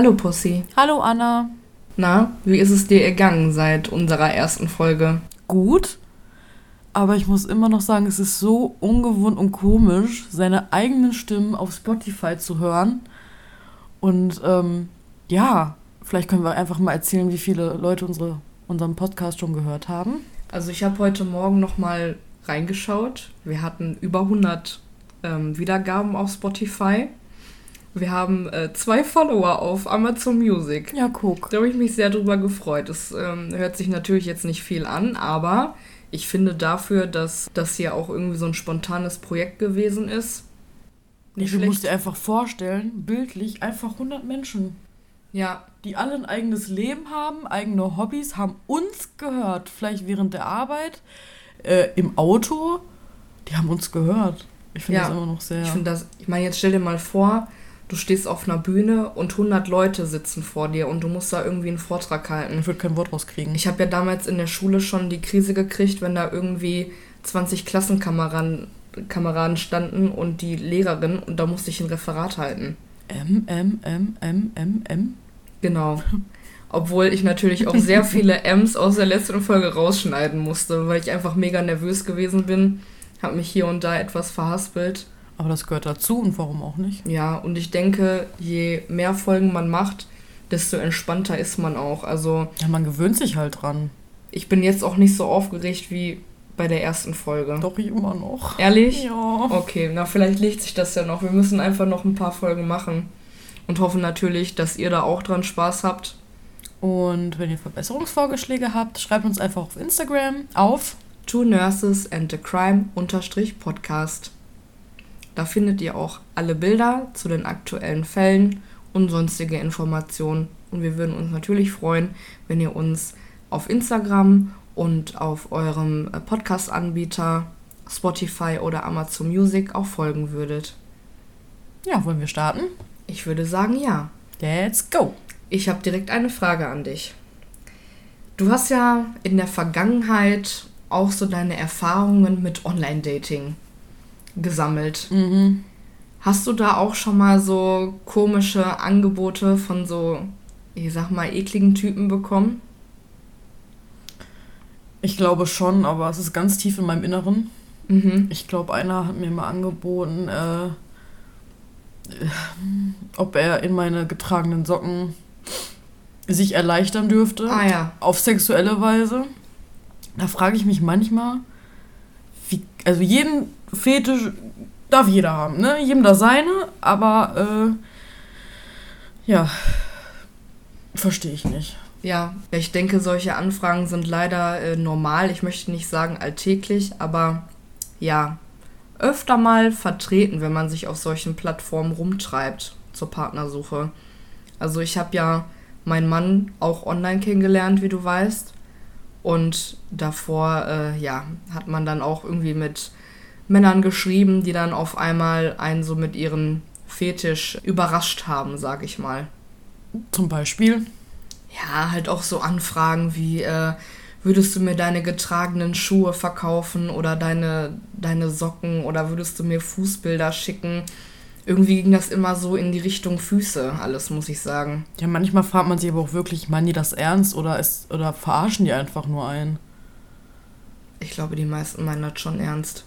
Hallo Pussy. Hallo Anna. Na, wie ist es dir ergangen seit unserer ersten Folge? Gut, aber ich muss immer noch sagen, es ist so ungewohnt und komisch, seine eigenen Stimmen auf Spotify zu hören. Und ähm, ja, vielleicht können wir einfach mal erzählen, wie viele Leute unsere, unseren Podcast schon gehört haben. Also ich habe heute Morgen noch mal reingeschaut. Wir hatten über 100 ähm, Wiedergaben auf Spotify. Wir haben äh, zwei Follower auf Amazon Music. Ja, guck. Da habe ich mich sehr drüber gefreut. Es ähm, hört sich natürlich jetzt nicht viel an, aber ich finde dafür, dass das hier auch irgendwie so ein spontanes Projekt gewesen ist. Nicht du musst dir einfach vorstellen, bildlich einfach 100 Menschen. Ja. Die alle ein eigenes Leben haben, eigene Hobbys, haben uns gehört. Vielleicht während der Arbeit, äh, im Auto. Die haben uns gehört. Ich finde ja, das immer noch sehr. Ich finde das, ich meine, jetzt stell dir mal vor, du stehst auf einer Bühne und 100 Leute sitzen vor dir und du musst da irgendwie einen Vortrag halten. Ich würde kein Wort rauskriegen. Ich habe ja damals in der Schule schon die Krise gekriegt, wenn da irgendwie 20 Klassenkameraden Kameraden standen und die Lehrerin und da musste ich ein Referat halten. M, M, M, M, M, M? Genau. Obwohl ich natürlich auch sehr viele M's aus der letzten Folge rausschneiden musste, weil ich einfach mega nervös gewesen bin. Habe mich hier und da etwas verhaspelt. Aber das gehört dazu und warum auch nicht? Ja, und ich denke, je mehr Folgen man macht, desto entspannter ist man auch. Also. Ja, man gewöhnt sich halt dran. Ich bin jetzt auch nicht so aufgeregt wie bei der ersten Folge. Doch, ich immer noch. Ehrlich? Ja. Okay, na, vielleicht legt sich das ja noch. Wir müssen einfach noch ein paar Folgen machen. Und hoffen natürlich, dass ihr da auch dran Spaß habt. Und wenn ihr Verbesserungsvorschläge habt, schreibt uns einfach auf Instagram auf Two Nurses and a Crime Podcast. Da findet ihr auch alle Bilder zu den aktuellen Fällen und sonstige Informationen. Und wir würden uns natürlich freuen, wenn ihr uns auf Instagram und auf eurem Podcast-Anbieter Spotify oder Amazon Music auch folgen würdet. Ja, wollen wir starten? Ich würde sagen ja. Let's go! Ich habe direkt eine Frage an dich. Du hast ja in der Vergangenheit auch so deine Erfahrungen mit Online-Dating gesammelt. Mhm. Hast du da auch schon mal so komische Angebote von so, ich sag mal, ekligen Typen bekommen? Ich glaube schon, aber es ist ganz tief in meinem Inneren. Mhm. Ich glaube, einer hat mir mal angeboten, äh, ob er in meine getragenen Socken sich erleichtern dürfte. Ah ja. Auf sexuelle Weise. Da frage ich mich manchmal, wie, also jeden Fetisch darf jeder haben, ne? Jedem da seine, aber äh, ja, verstehe ich nicht. Ja, ich denke, solche Anfragen sind leider äh, normal. Ich möchte nicht sagen alltäglich, aber ja, öfter mal vertreten, wenn man sich auf solchen Plattformen rumtreibt zur Partnersuche. Also ich habe ja meinen Mann auch online kennengelernt, wie du weißt. Und davor, äh, ja, hat man dann auch irgendwie mit Männern geschrieben, die dann auf einmal einen so mit ihren Fetisch überrascht haben, sag ich mal. Zum Beispiel? Ja, halt auch so Anfragen wie, äh, würdest du mir deine getragenen Schuhe verkaufen oder deine, deine Socken oder würdest du mir Fußbilder schicken? Irgendwie ging das immer so in die Richtung Füße, alles, muss ich sagen. Ja, manchmal fragt man sich aber auch wirklich, meinen die das ernst oder, ist, oder verarschen die einfach nur einen? Ich glaube, die meisten meinen das schon ernst.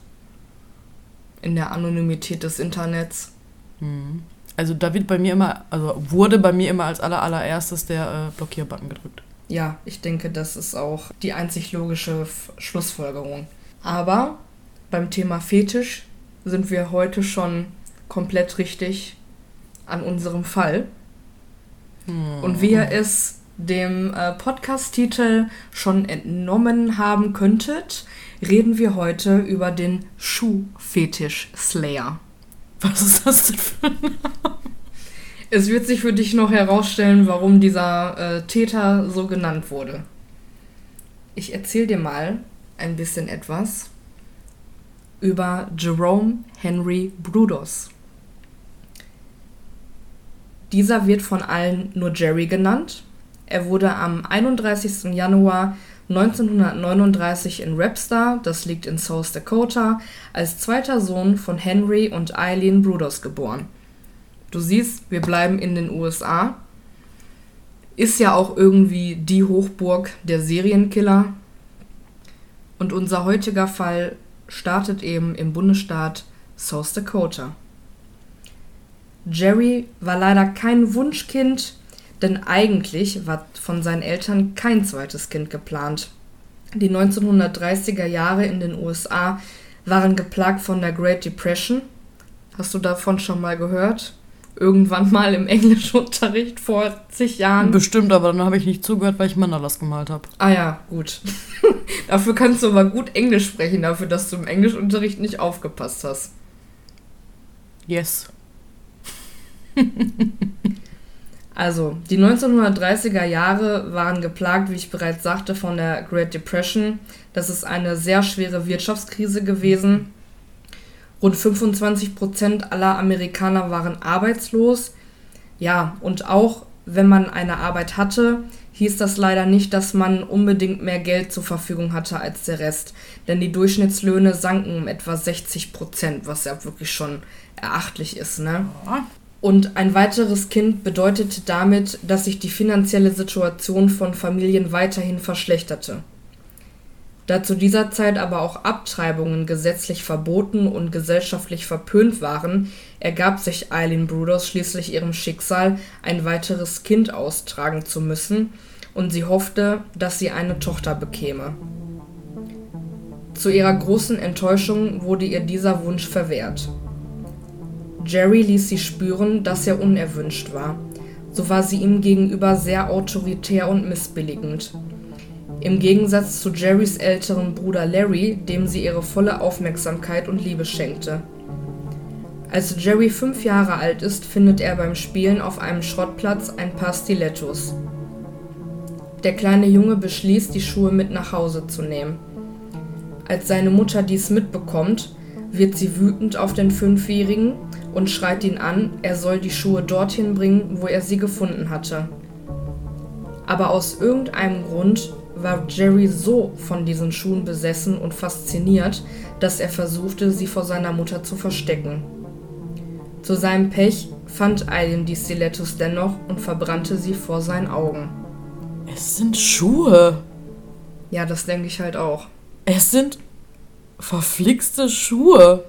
In der Anonymität des Internets. Hm. Also da wird bei mir immer, also wurde bei mir immer als aller, allererstes der äh, Blockierbutton gedrückt. Ja, ich denke, das ist auch die einzig logische F Schlussfolgerung. Aber beim Thema Fetisch sind wir heute schon komplett richtig an unserem Fall. Hm. Und wie ihr es dem äh, Podcast-Titel schon entnommen haben könntet, reden wir heute über den Schuhfetisch Slayer. Was ist das denn für ein Name? Es wird sich für dich noch herausstellen, warum dieser äh, Täter so genannt wurde. Ich erzähle dir mal ein bisschen etwas über Jerome Henry Brudos. Dieser wird von allen nur Jerry genannt. Er wurde am 31. Januar 1939 in Webster, das liegt in South Dakota, als zweiter Sohn von Henry und Eileen Brudos geboren. Du siehst, wir bleiben in den USA. ist ja auch irgendwie die Hochburg der Serienkiller. Und unser heutiger Fall startet eben im Bundesstaat South Dakota. Jerry war leider kein Wunschkind, denn eigentlich war von seinen Eltern kein zweites Kind geplant. Die 1930er Jahre in den USA waren geplagt von der Great Depression. Hast du davon schon mal gehört? Irgendwann mal im Englischunterricht vor zig Jahren. Bestimmt, aber dann habe ich nicht zugehört, weil ich Mandalas gemalt habe. Ah ja, gut. dafür kannst du aber gut Englisch sprechen, dafür, dass du im Englischunterricht nicht aufgepasst hast. Yes. Also, die 1930er Jahre waren geplagt, wie ich bereits sagte, von der Great Depression. Das ist eine sehr schwere Wirtschaftskrise gewesen. Rund 25 Prozent aller Amerikaner waren arbeitslos. Ja, und auch wenn man eine Arbeit hatte, hieß das leider nicht, dass man unbedingt mehr Geld zur Verfügung hatte als der Rest. Denn die Durchschnittslöhne sanken um etwa 60 Prozent, was ja wirklich schon erachtlich ist, ne? Und ein weiteres Kind bedeutete damit, dass sich die finanzielle Situation von Familien weiterhin verschlechterte. Da zu dieser Zeit aber auch Abtreibungen gesetzlich verboten und gesellschaftlich verpönt waren, ergab sich Eileen Bruders schließlich ihrem Schicksal, ein weiteres Kind austragen zu müssen, und sie hoffte, dass sie eine Tochter bekäme. Zu ihrer großen Enttäuschung wurde ihr dieser Wunsch verwehrt. Jerry ließ sie spüren, dass er unerwünscht war. So war sie ihm gegenüber sehr autoritär und missbilligend. Im Gegensatz zu Jerrys älteren Bruder Larry, dem sie ihre volle Aufmerksamkeit und Liebe schenkte. Als Jerry fünf Jahre alt ist, findet er beim Spielen auf einem Schrottplatz ein paar Stilettos. Der kleine Junge beschließt, die Schuhe mit nach Hause zu nehmen. Als seine Mutter dies mitbekommt, wird sie wütend auf den Fünfjährigen und schreit ihn an, er soll die Schuhe dorthin bringen, wo er sie gefunden hatte. Aber aus irgendeinem Grund war Jerry so von diesen Schuhen besessen und fasziniert, dass er versuchte, sie vor seiner Mutter zu verstecken. Zu seinem Pech fand Eileen die Stilettos dennoch und verbrannte sie vor seinen Augen. Es sind Schuhe. Ja, das denke ich halt auch. Es sind verflixte Schuhe.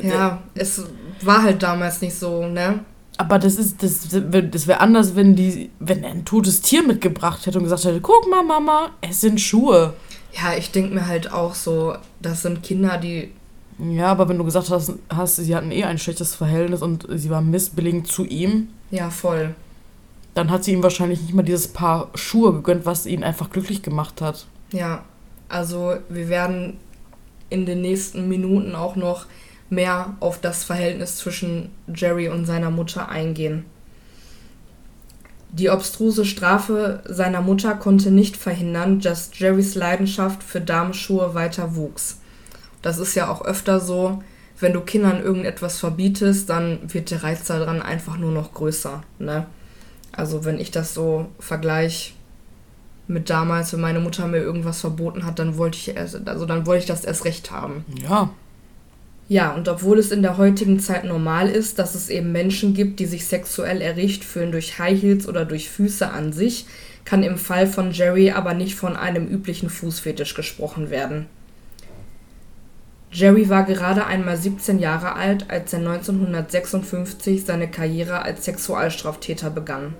Ja, es war halt damals nicht so, ne? Aber das ist, das, das wäre anders, wenn die, wenn er ein totes Tier mitgebracht hätte und gesagt hätte, guck mal, Mama, es sind Schuhe. Ja, ich denke mir halt auch so, das sind Kinder, die. Ja, aber wenn du gesagt hast, hast, sie hatten eh ein schlechtes Verhältnis und sie war missbilligend zu ihm. Ja, voll. Dann hat sie ihm wahrscheinlich nicht mal dieses Paar Schuhe gegönnt, was ihn einfach glücklich gemacht hat. Ja, also wir werden in den nächsten Minuten auch noch mehr auf das Verhältnis zwischen Jerry und seiner Mutter eingehen. Die obstruse Strafe seiner Mutter konnte nicht verhindern, dass Jerrys Leidenschaft für Damenschuhe weiter wuchs. Das ist ja auch öfter so, wenn du Kindern irgendetwas verbietest, dann wird der Reiz daran einfach nur noch größer. Ne? Also wenn ich das so vergleiche mit damals, wenn meine Mutter mir irgendwas verboten hat, dann wollte ich also dann wollte ich das erst recht haben. Ja, ja, und obwohl es in der heutigen Zeit normal ist, dass es eben Menschen gibt, die sich sexuell erregt fühlen durch High Heels oder durch Füße an sich, kann im Fall von Jerry aber nicht von einem üblichen Fußfetisch gesprochen werden. Jerry war gerade einmal 17 Jahre alt, als er 1956 seine Karriere als Sexualstraftäter begann.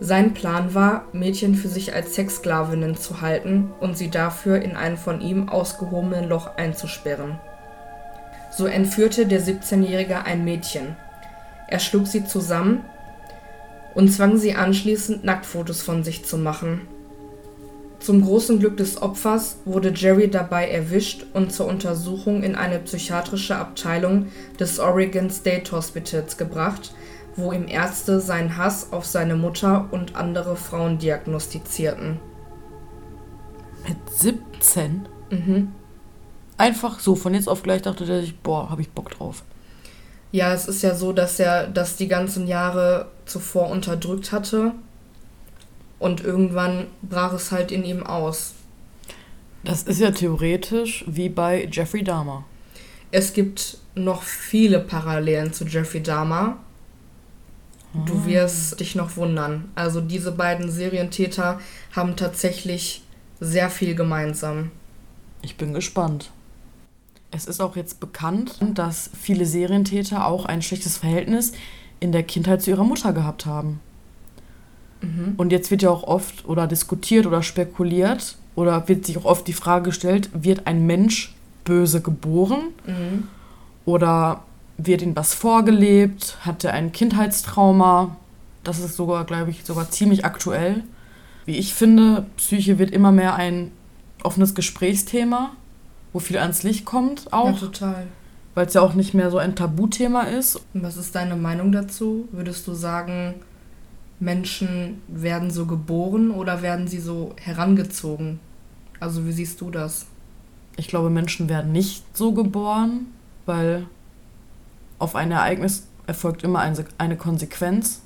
Sein Plan war, Mädchen für sich als Sexsklavinnen zu halten und sie dafür in ein von ihm ausgehobenen Loch einzusperren. So entführte der 17-Jährige ein Mädchen. Er schlug sie zusammen und zwang sie anschließend Nacktfotos von sich zu machen. Zum großen Glück des Opfers wurde Jerry dabei erwischt und zur Untersuchung in eine psychiatrische Abteilung des Oregon State Hospitals gebracht, wo ihm Ärzte seinen Hass auf seine Mutter und andere Frauen diagnostizierten. Mit 17? Mhm. Einfach so, von jetzt auf gleich dachte er sich, boah, hab ich Bock drauf. Ja, es ist ja so, dass er das die ganzen Jahre zuvor unterdrückt hatte. Und irgendwann brach es halt in ihm aus. Das ist ja theoretisch wie bei Jeffrey Dahmer. Es gibt noch viele Parallelen zu Jeffrey Dahmer. Du Ah. wirst dich noch wundern. Also diese beiden Serientäter haben tatsächlich sehr viel gemeinsam. Ich bin gespannt. Es ist auch jetzt bekannt, dass viele Serientäter auch ein schlechtes Verhältnis in der Kindheit zu ihrer Mutter gehabt haben. Mhm. Und jetzt wird ja auch oft oder diskutiert oder spekuliert oder wird sich auch oft die Frage gestellt, wird ein Mensch böse geboren Mhm. oder wird ihm was vorgelebt, hat er ein Kindheitstrauma? Das ist sogar, glaube ich, sogar ziemlich aktuell. Wie ich finde, Psyche wird immer mehr ein offenes Gesprächsthema, wo viel ans Licht kommt Ja, auch, total. weil es ja auch nicht mehr so ein Tabuthema ist. Und was ist deine Meinung dazu? Würdest du sagen, Menschen werden so geboren oder werden sie so herangezogen? Also wie siehst du das? Ich glaube, Menschen werden nicht so geboren, weil auf ein Ereignis erfolgt immer eine Konsequenz.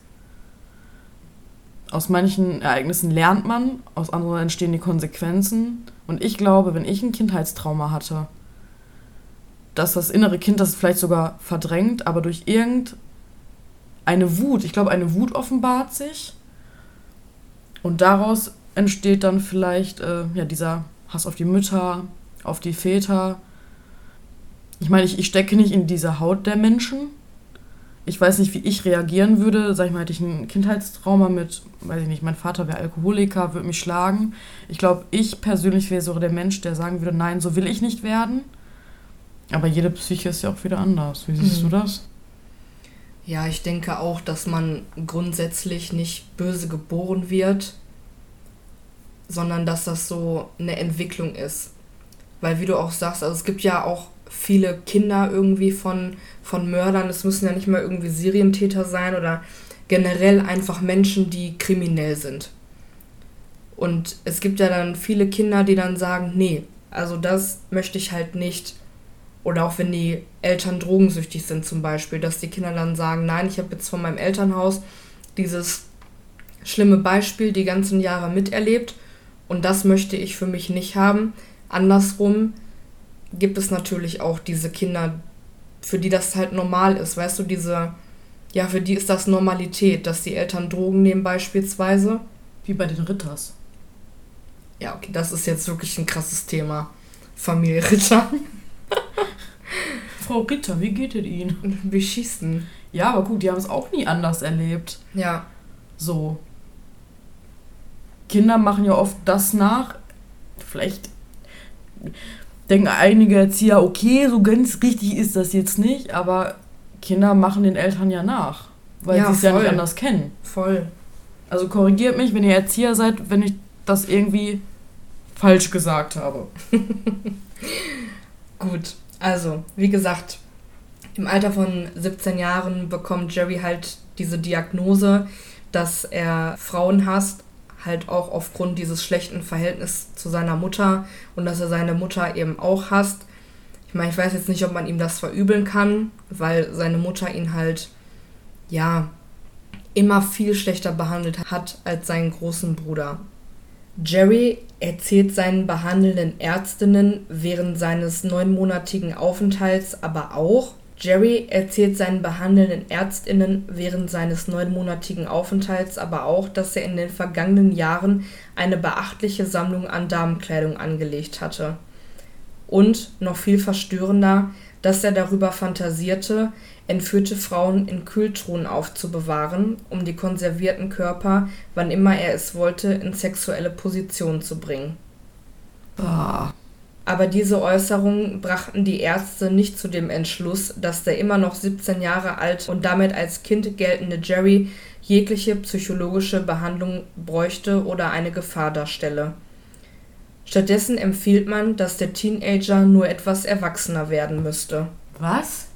Aus manchen Ereignissen lernt man, aus anderen entstehen die Konsequenzen. Und ich glaube, wenn ich ein Kindheitstrauma hatte, dass das innere Kind das vielleicht sogar verdrängt, aber durch irgendeine Wut, ich glaube, eine Wut offenbart sich. Und daraus entsteht dann vielleicht äh, ja, dieser Hass auf die Mütter, auf die Väter. Ich meine, ich, ich stecke nicht in diese Haut der Menschen. Ich weiß nicht, wie ich reagieren würde. Sag ich mal, hätte ich ein Kindheitstrauma mit, weiß ich nicht, mein Vater wäre Alkoholiker, würde mich schlagen. Ich glaube, ich persönlich wäre so der Mensch, der sagen würde, nein, so will ich nicht werden. Aber jede Psyche ist ja auch wieder anders. Wie siehst Mhm. du das? Ja, ich denke auch, dass man grundsätzlich nicht böse geboren wird, sondern dass das so eine Entwicklung ist. Weil wie du auch sagst, also es gibt ja auch viele Kinder irgendwie von, von Mördern, es müssen ja nicht mal irgendwie Serientäter sein oder generell einfach Menschen, die kriminell sind. Und es gibt ja dann viele Kinder, die dann sagen, nee, also das möchte ich halt nicht. Oder auch wenn die Eltern drogensüchtig sind zum Beispiel, dass die Kinder dann sagen, nein, ich habe jetzt von meinem Elternhaus dieses schlimme Beispiel die ganzen Jahre miterlebt und das möchte ich für mich nicht haben. Andersrum gibt es natürlich auch diese Kinder, für die das halt normal ist, weißt du, diese, ja, für die ist das Normalität, dass die Eltern Drogen nehmen beispielsweise. Wie bei den Ritters. Ja, okay, das ist jetzt wirklich ein krasses Thema. Familie Ritter. Frau Ritter, wie geht es Ihnen? Wir schießen. Ja, aber gut, die haben es auch nie anders erlebt. Ja, So. Kinder machen ja oft das nach. Vielleicht denken einige Erzieher, okay, so ganz richtig ist das jetzt nicht, aber Kinder machen den Eltern ja nach, weil Ja, sie es ja nicht anders kennen. voll. Also korrigiert mich, wenn ihr Erzieher seid, wenn ich das irgendwie falsch gesagt habe. Gut, also, wie gesagt, im Alter von 17 Jahren bekommt Jerry halt diese Diagnose, dass er Frauen hasst, halt auch aufgrund dieses schlechten Verhältnisses zu seiner Mutter und dass er seine Mutter eben auch hasst. Ich meine, ich weiß jetzt nicht, ob man ihm das verübeln kann, weil seine Mutter ihn halt, ja, immer viel schlechter behandelt hat als seinen großen Bruder. Jerry erzählt seinen behandelnden Ärztinnen während seines neunmonatigen Aufenthalts aber auch, Jerry erzählt seinen behandelnden Ärztinnen während seines neunmonatigen Aufenthalts aber auch, dass er in den vergangenen Jahren eine beachtliche Sammlung an Damenkleidung angelegt hatte. Und, noch viel verstörender, dass er darüber fantasierte, entführte Frauen in Kühltruhen aufzubewahren, um die konservierten Körper, wann immer er es wollte, in sexuelle Position zu bringen. Ah. Aber diese Äußerungen brachten die Ärzte nicht zu dem Entschluss, dass der immer noch 17 Jahre alt und damit als Kind geltende Jerry jegliche psychologische Behandlung bräuchte oder eine Gefahr darstelle. Stattdessen empfiehlt man, dass der Teenager nur etwas erwachsener werden müsste. Was?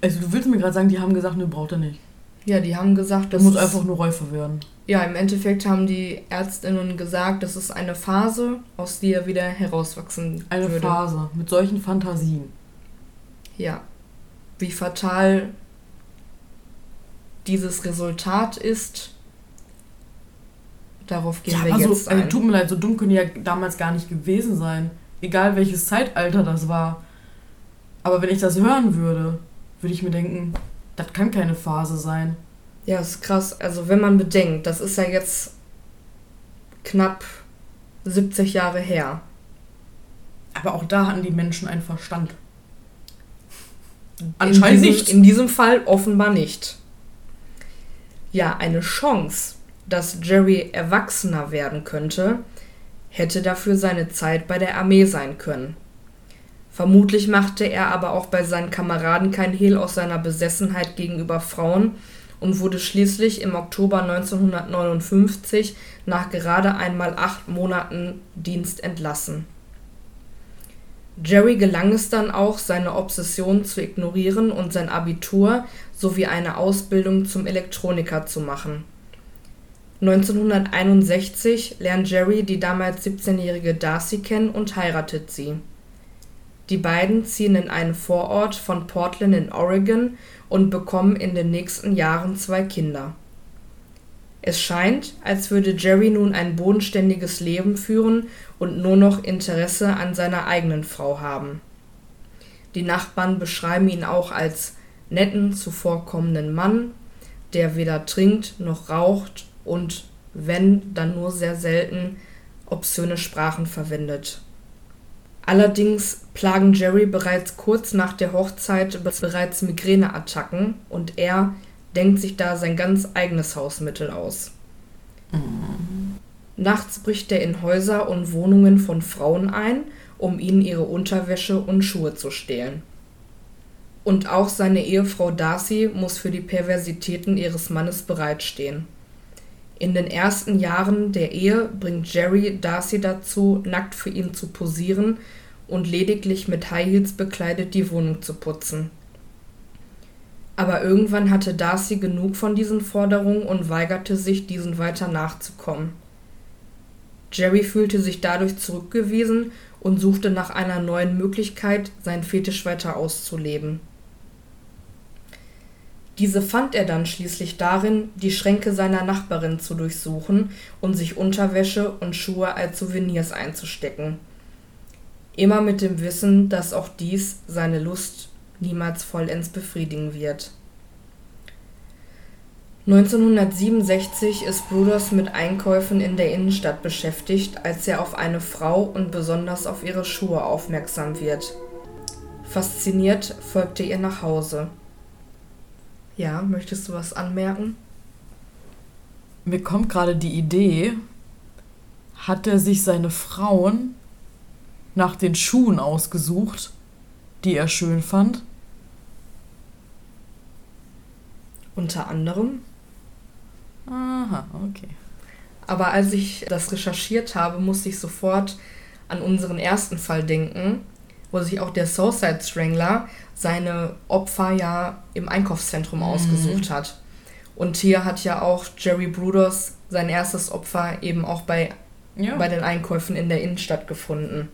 Also du willst mir gerade sagen, die haben gesagt, ne, braucht er nicht. Ja, die haben gesagt, das muss einfach nur Räufer werden. Ja, im Endeffekt haben die Ärztinnen gesagt, das ist eine Phase, aus der er wieder herauswachsen Eine würde. Phase mit solchen Fantasien. Ja. Wie fatal dieses Resultat ist, darauf gehen Ja, wir aber so, jetzt also, ein. tut mir leid, so dumm können die ja damals gar nicht gewesen sein. Egal welches Zeitalter das war. Aber wenn ich das hören würde, würde ich mir denken, Das kann keine Phase sein. Ja, ist krass. Also wenn man bedenkt, das ist ja jetzt knapp 70 Jahre her. Aber auch da hatten die Menschen einen Verstand. Anscheinend in diesem, nicht. In diesem Fall offenbar nicht. Ja, eine Chance, dass Jerry erwachsener werden könnte, hätte dafür seine Zeit bei der Armee sein können. Vermutlich machte er aber auch bei seinen Kameraden kein Hehl aus seiner Besessenheit gegenüber Frauen und wurde schließlich im Oktober 1959 nach gerade einmal acht Monaten Dienst entlassen. Jerry gelang es dann auch, seine Obsession zu ignorieren und sein Abitur sowie eine Ausbildung zum Elektroniker zu machen. 1961 lernt Jerry die damals 17-jährige Darcy kennen und heiratet sie. Die beiden ziehen in einen Vorort von Portland in Oregon und bekommen in den nächsten Jahren zwei Kinder. Es scheint, als würde Jerry nun ein bodenständiges Leben führen und nur noch Interesse an seiner eigenen Frau haben. Die Nachbarn beschreiben ihn auch als netten, zuvorkommenden Mann, der weder trinkt noch raucht und, wenn, dann nur sehr selten, obszöne Sprachen verwendet. Allerdings plagen Jerry bereits kurz nach der Hochzeit bereits Migräneattacken und er denkt sich da sein ganz eigenes Hausmittel aus. Mhm. Nachts bricht er in Häuser und Wohnungen von Frauen ein, um ihnen ihre Unterwäsche und Schuhe zu stehlen. Und auch seine Ehefrau Darcy muss für die Perversitäten ihres Mannes bereitstehen. In den ersten Jahren der Ehe bringt Jerry Darcy dazu, nackt für ihn zu posieren und lediglich mit High Heels bekleidet die Wohnung zu putzen. Aber irgendwann hatte Darcy genug von diesen Forderungen und weigerte sich, diesen weiter nachzukommen. Jerry fühlte sich dadurch zurückgewiesen und suchte nach einer neuen Möglichkeit, seinen Fetisch weiter auszuleben. Diese fand er dann schließlich darin, die Schränke seiner Nachbarin zu durchsuchen und sich Unterwäsche und Schuhe als Souvenirs einzustecken. Immer mit dem Wissen, dass auch dies seine Lust niemals vollends befriedigen wird. 1967 ist Bruders mit Einkäufen in der Innenstadt beschäftigt, als er auf eine Frau und besonders auf ihre Schuhe aufmerksam wird. Fasziniert folgt er ihr nach Hause. Ja, möchtest du was anmerken? Mir kommt gerade die Idee, hat er sich seine Frauen nach den Schuhen ausgesucht, die er schön fand? Unter anderem. Aha, okay. Aber als ich das recherchiert habe, musste ich sofort an unseren ersten Fall denken, wo sich auch der Soulside Strangler seine Opfer ja im Einkaufszentrum mhm. ausgesucht hat. Und hier hat ja auch Jerry Bruders sein erstes Opfer eben auch bei, ja. bei den Einkäufen in der Innenstadt gefunden.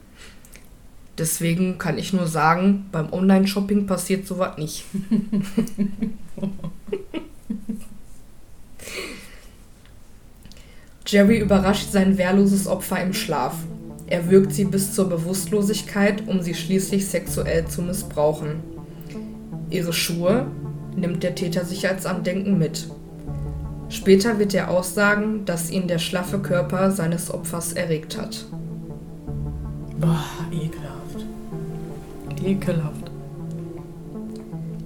Deswegen kann ich nur sagen, beim Online-Shopping passiert sowas nicht. Jerry überrascht sein wehrloses Opfer im Schlaf. Er wirkt sie bis zur Bewusstlosigkeit, um sie schließlich sexuell zu missbrauchen. Ihre Schuhe nimmt der Täter sich als Andenken mit. Später wird er aussagen, dass ihn der schlaffe Körper seines Opfers erregt hat. Boah, ekelhaft. Ekelhaft.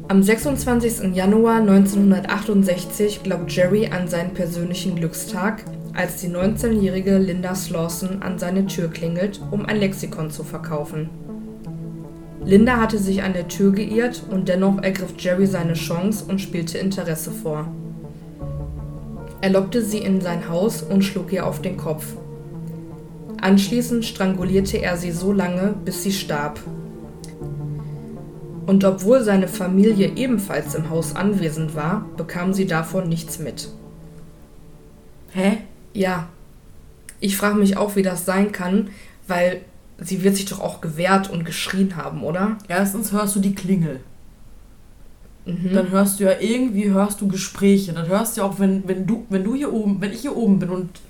Am 26. Januar 1968 glaubt Jerry an seinen persönlichen Glückstag, als die 19-jährige Linda Slawson an seine Tür klingelt, um ein Lexikon zu verkaufen. Linda hatte sich an der Tür geirrt und dennoch ergriff Jerry seine Chance und spielte Interesse vor. Er lockte sie in sein Haus und schlug ihr auf den Kopf. Anschließend strangulierte er sie so lange, bis sie starb. Und obwohl seine Familie ebenfalls im Haus anwesend war, bekam sie davon nichts mit. Hä? Ja. Ich frage mich auch, wie das sein kann, weil sie wird sich doch auch gewehrt und geschrien haben, oder? Erstens hörst du die Klingel. Mhm. Dann hörst du ja irgendwie hörst du Gespräche. Dann hörst du ja auch, wenn, wenn du, wenn du hier oben, wenn ich hier oben bin und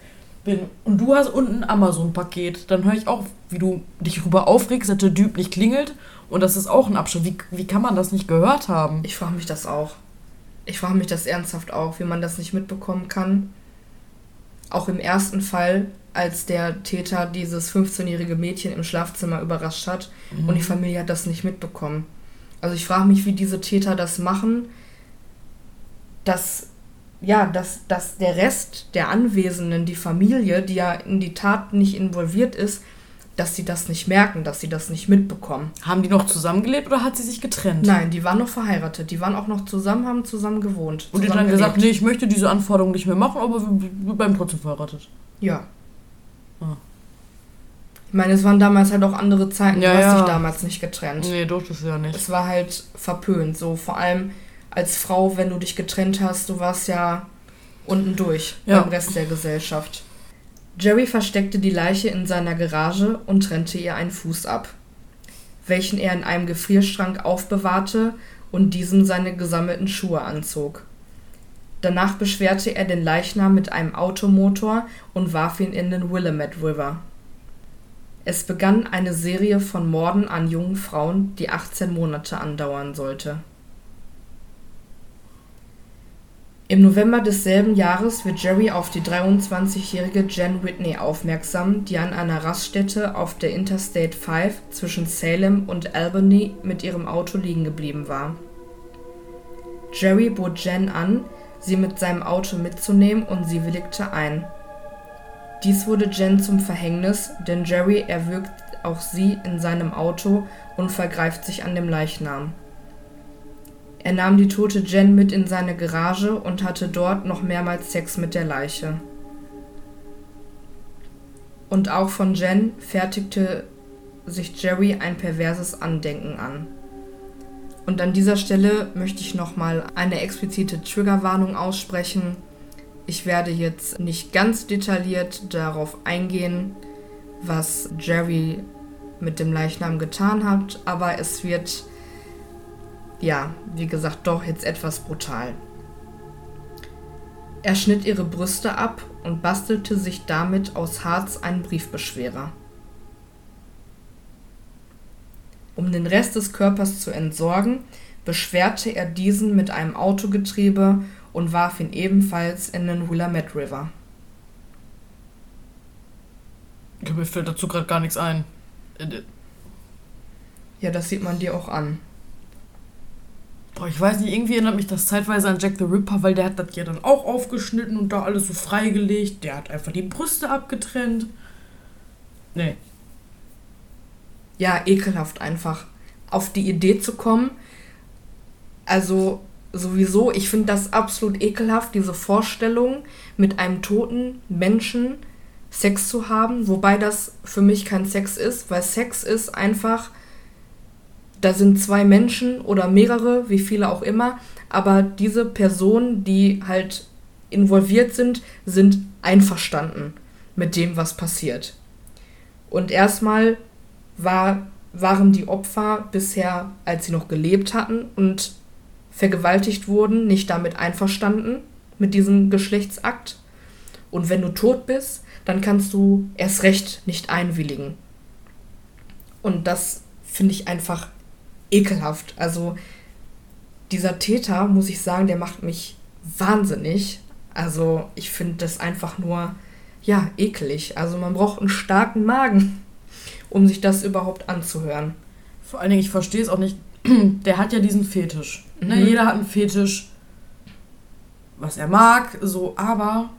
bin und du hast unten ein Amazon-Paket, dann höre ich auch, wie du dich darüber aufregst, dass der Typ nicht klingelt und das ist auch ein Abstand. Wie, wie kann man das nicht gehört haben? Ich frage mich das auch. Ich frage mich das ernsthaft auch, wie man das nicht mitbekommen kann. Auch im ersten Fall, als der Täter dieses 15-jährige Mädchen im Schlafzimmer überrascht hat mhm. und die Familie hat das nicht mitbekommen. Also ich frage mich, wie diese Täter das machen, dass ja, dass, dass der Rest der Anwesenden, die Familie, die ja in die Tat nicht involviert ist, dass sie das nicht merken, dass sie das nicht mitbekommen. Haben die noch zusammengelebt oder hat sie sich getrennt? Nein, die waren noch verheiratet. Die waren auch noch zusammen, haben zusammen gewohnt. Und die haben dann gesagt, nee, ich möchte diese Anforderungen nicht mehr machen, aber wir bleiben trotzdem verheiratet. Ja. Ah. Ich meine, es waren damals halt auch andere Zeiten. Ja, du hast ja. dich damals nicht getrennt. Nee, durftest du ja nicht. Es war halt verpönt. So vor allem als Frau, wenn du dich getrennt hast, du warst ja unten durch ja. beim Rest der Gesellschaft. Jerry versteckte die Leiche in seiner Garage und trennte ihr einen Fuß ab, welchen er in einem Gefrierschrank aufbewahrte und diesem seine gesammelten Schuhe anzog. Danach beschwerte er den Leichnam mit einem Automotor und warf ihn in den Willamette River. Es begann eine Serie von Morden an jungen Frauen, die 18 Monate andauern sollte. Im November desselben Jahres wird Jerry auf die 23-jährige Jen Whitney aufmerksam, die an einer Raststätte auf der Interstate 5 zwischen Salem und Albany mit ihrem Auto liegen geblieben war. Jerry bot Jen an, sie mit seinem Auto mitzunehmen und sie willigte ein. Dies wurde Jen zum Verhängnis, denn Jerry erwürgt auch sie in seinem Auto und vergreift sich an dem Leichnam er nahm die tote Jen mit in seine Garage und hatte dort noch mehrmals Sex mit der Leiche. Und auch von Jen fertigte sich Jerry ein perverses Andenken an. Und an dieser Stelle möchte ich nochmal eine explizite Triggerwarnung aussprechen. Ich werde jetzt nicht ganz detailliert darauf eingehen, was Jerry mit dem Leichnam getan hat, aber es wird ja, wie gesagt, doch jetzt etwas brutal. Er schnitt ihre Brüste ab und bastelte sich damit aus Harz einen Briefbeschwerer. Um den Rest des Körpers zu entsorgen, beschwerte er diesen mit einem Autogetriebe und warf ihn ebenfalls in den Willamette River. Mir fällt dazu gerade gar nichts ein. Ja, das sieht man dir auch an. Boah, ich weiß nicht, irgendwie erinnert mich das zeitweise an Jack the Ripper, weil der hat das ja dann auch aufgeschnitten und da alles so freigelegt. Der hat einfach die Brüste abgetrennt. Nee. Ja, ekelhaft einfach. Auf die Idee zu kommen. Also sowieso, ich finde das absolut ekelhaft, diese Vorstellung, mit einem toten Menschen Sex zu haben. Wobei das für mich kein Sex ist, weil Sex ist einfach da sind zwei Menschen oder mehrere, wie viele auch immer, aber diese Personen, die halt involviert sind, sind einverstanden mit dem, was passiert. Und erstmal war, waren die Opfer bisher, als sie noch gelebt hatten und vergewaltigt wurden, nicht damit einverstanden mit diesem Geschlechtsakt. Und wenn du tot bist, dann kannst du erst recht nicht einwilligen. Und das finde ich einfach ekelhaft. Also dieser Täter, muss ich sagen, der macht mich wahnsinnig. Also ich finde das einfach nur, ja, eklig. Also man braucht einen starken Magen, um sich das überhaupt anzuhören. Vor allen Dingen, ich verstehe es auch nicht. Der hat ja diesen Fetisch. Ne? Mhm. Jeder hat einen Fetisch, was er mag, so, aber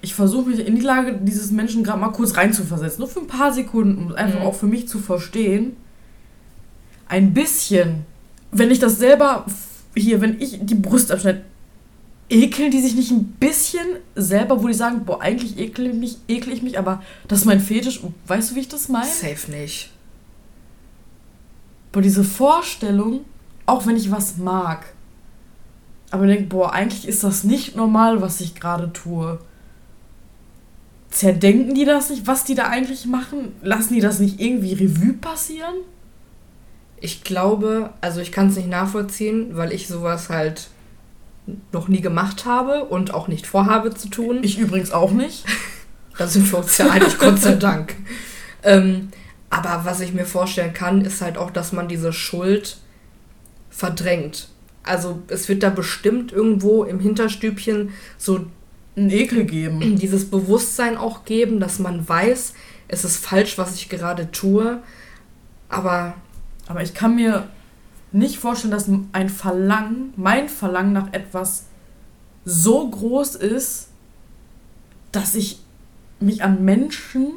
ich versuche mich in die Lage dieses Menschen gerade mal kurz reinzuversetzen. Nur für ein paar Sekunden, um einfach mhm. auch für mich zu verstehen ein bisschen, wenn ich das selber hier, wenn ich die Brust abschneide, ekeln die sich nicht ein bisschen selber, wo die sagen, boah, eigentlich ekel ich mich, ekel ich mich, aber das ist mein Fetisch. Weißt du, wie ich das meine? Safe nicht. Boah, diese Vorstellung, auch wenn ich was mag, aber denke, boah, eigentlich ist das nicht normal, was ich gerade tue. Zerdenken die das nicht, was die da eigentlich machen? Lassen die das nicht irgendwie Revue passieren? Ich glaube, also ich kann es nicht nachvollziehen, weil ich sowas halt noch nie gemacht habe und auch nicht vorhabe zu tun. Ich übrigens auch nicht. da sind wir uns ja einig, Gott sei Dank. Ähm, aber was ich mir vorstellen kann, ist halt auch, dass man diese Schuld verdrängt. Also es wird da bestimmt irgendwo im Hinterstübchen so ein Ekel geben. Dieses Bewusstsein auch geben, dass man weiß, es ist falsch, was ich gerade tue. Aber. Aber ich kann mir nicht vorstellen, dass ein Verlangen, mein Verlangen nach etwas so groß ist, dass ich mich an Menschen,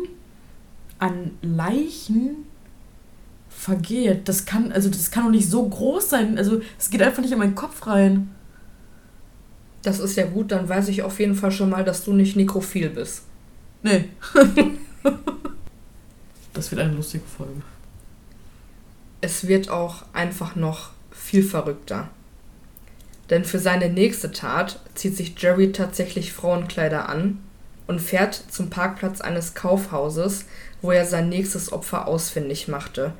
an Leichen vergehe. Das kann, also das kann doch nicht so groß sein. Also es geht einfach nicht in meinen Kopf rein. Das ist ja gut, dann weiß ich auf jeden Fall schon mal, dass du nicht nekrophil bist. Nee. das wird eine lustige Folge. Es wird auch einfach noch viel verrückter. Denn für seine nächste Tat zieht sich Jerry tatsächlich Frauenkleider an und fährt zum Parkplatz eines Kaufhauses, wo er sein nächstes Opfer ausfindig machte.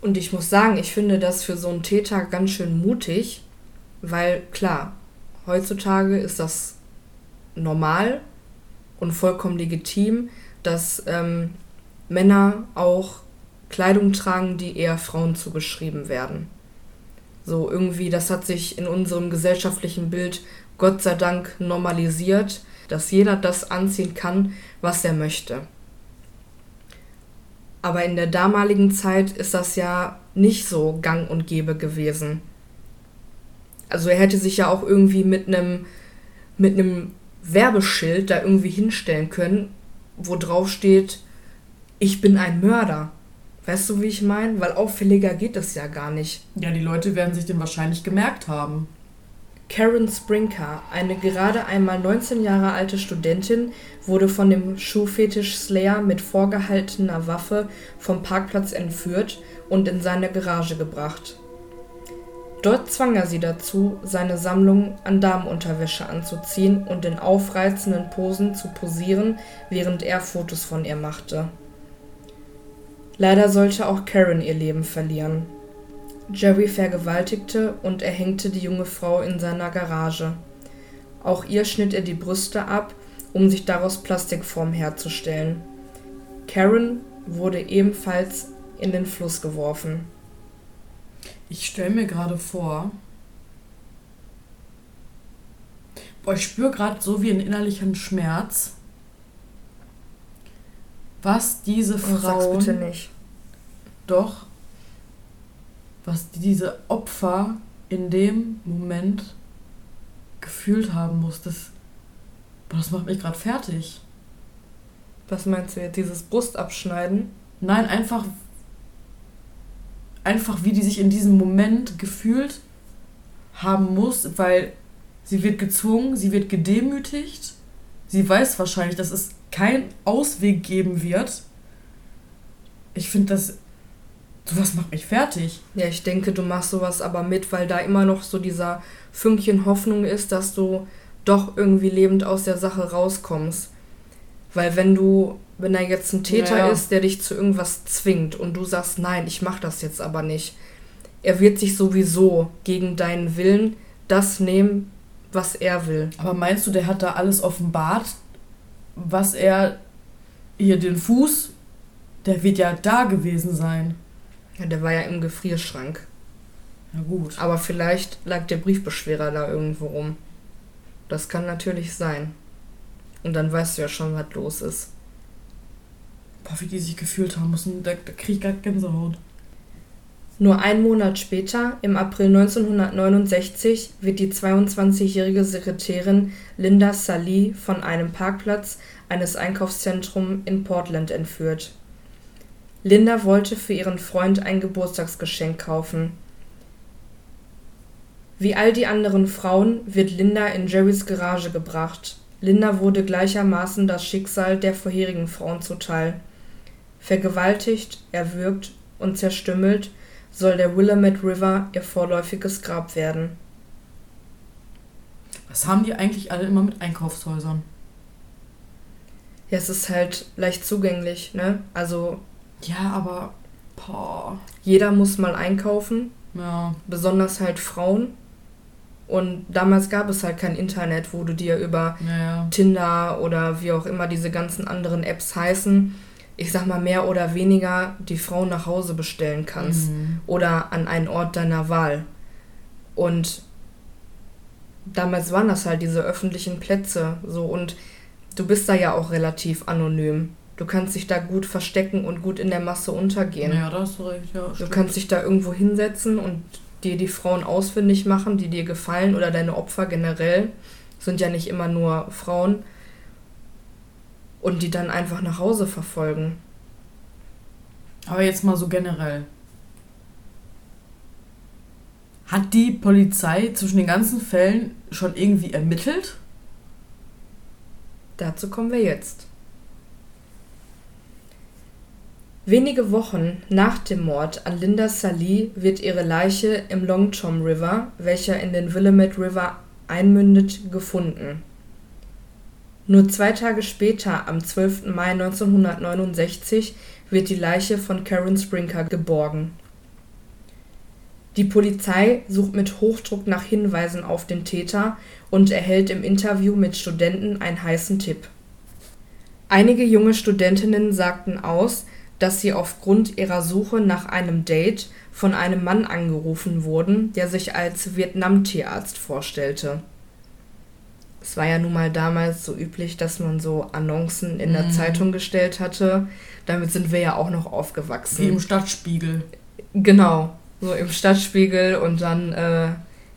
Und ich muss sagen, ich finde das für so einen Täter ganz schön mutig, weil klar, heutzutage ist das normal und vollkommen legitim, dass ähm, Männer auch Kleidung tragen, die eher Frauen zugeschrieben werden. So irgendwie, das hat sich in unserem gesellschaftlichen Bild Gott sei Dank normalisiert, dass jeder das anziehen kann, was er möchte. Aber in der damaligen Zeit ist das ja nicht so gang und gäbe gewesen. Also er hätte sich ja auch irgendwie mit einem mit einem Werbeschild da irgendwie hinstellen können, wo drauf steht, ich bin ein Mörder. Weißt du, wie ich meine? Weil auffälliger geht das ja gar nicht. Ja, die Leute werden sich den wahrscheinlich gemerkt haben. Karen Sprinker, eine gerade einmal 19 Jahre alte Studentin, wurde von dem Schuhfetisch Slayer mit vorgehaltener Waffe vom Parkplatz entführt und in seine Garage gebracht. Dort zwang er sie dazu, seine Sammlung an Damenunterwäsche anzuziehen und in aufreizenden Posen zu posieren, während er Fotos von ihr machte. Leider sollte auch Karen ihr Leben verlieren. Jerry vergewaltigte und erhängte die junge Frau in seiner Garage. Auch ihr schnitt er die Brüste ab, um sich daraus Plastikform herzustellen. Karen wurde ebenfalls in den Fluss geworfen. Ich stelle mir gerade vor, boah, ich spüre gerade so wie einen innerlichen Schmerz, was diese Frau. Oh, bitte nicht. Doch, was diese Opfer in dem Moment gefühlt haben muss. Das, boah, das macht mich gerade fertig. Was meinst du jetzt? Dieses Brustabschneiden? Nein, einfach, einfach wie die sich in diesem Moment gefühlt haben muss, weil sie wird gezwungen, sie wird gedemütigt. Sie weiß wahrscheinlich, dass es keinen Ausweg geben wird. Ich finde das Sowas macht mich fertig. Ja, ich denke, du machst sowas aber mit, weil da immer noch so dieser Fünkchen Hoffnung ist, dass du doch irgendwie lebend aus der Sache rauskommst. Weil wenn du, wenn da jetzt ein Täter ja, ja. ist, der dich zu irgendwas zwingt und du sagst, nein, ich mach das jetzt aber nicht, er wird sich sowieso gegen deinen Willen das nehmen, was er will. Aber meinst du, der hat da alles offenbart, was er hier den Fuß, der wird ja da gewesen sein. Ja, der war ja im Gefrierschrank. Na gut. Aber vielleicht lag der Briefbeschwerer da irgendwo rum. Das kann natürlich sein. Und dann weißt du ja schon, was los ist. Boah, wie die sich gefühlt haben müssen. Da, da krieg ich gerade Gänsehaut. Nur einen Monat später, im April 1969, wird die 22-jährige Sekretärin Linda Salih von einem Parkplatz eines Einkaufszentrums in Portland entführt. Linda wollte für ihren Freund ein Geburtstagsgeschenk kaufen. Wie all die anderen Frauen wird Linda in Jerrys Garage gebracht. Linda wurde gleichermaßen das Schicksal der vorherigen Frauen zuteil. Vergewaltigt, erwürgt und zerstümmelt soll der Willamette River ihr vorläufiges Grab werden. Was haben die eigentlich alle immer mit Einkaufshäusern? Ja, es ist halt leicht zugänglich, ne? Also ja, aber boah. Jeder muss mal einkaufen. Ja. Besonders halt Frauen. Und damals gab es halt kein Internet, wo du dir über ja, Tinder oder wie auch immer diese ganzen anderen Apps heißen, ich sag mal mehr oder weniger die Frau nach Hause bestellen kannst. Mhm. Oder an einen Ort deiner Wahl. Und damals waren das halt diese öffentlichen Plätze so und du bist da ja auch relativ anonym. Du kannst dich da gut verstecken und gut in der Masse untergehen. Ja, da hast du recht, ja. Du stimmt. kannst dich da irgendwo hinsetzen und dir die Frauen ausfindig machen, die dir gefallen oder deine Opfer generell. Sind ja nicht immer nur Frauen. Und die dann einfach nach Hause verfolgen. Aber jetzt mal so generell. Hat die Polizei zwischen den ganzen Fällen schon irgendwie ermittelt? Dazu kommen wir jetzt. Wenige Wochen nach dem Mord an Linda Salih wird ihre Leiche im Long Tom River, welcher in den Willamette River einmündet, gefunden. Nur zwei Tage später, am 12. Mai 1969, wird die Leiche von Karen Sprinker geborgen. Die Polizei sucht mit Hochdruck nach Hinweisen auf den Täter und erhält im Interview mit Studenten einen heißen Tipp. Einige junge Studentinnen sagten aus, dass sie aufgrund ihrer Suche nach einem Date von einem Mann angerufen wurden, der sich als Vietnam-Tierarzt vorstellte. Es war ja nun mal damals so üblich, dass man so Annoncen in der Mhm. Zeitung gestellt hatte. Damit sind wir ja auch noch aufgewachsen. Wie im Stadtspiegel. Genau, so im Stadtspiegel und dann äh,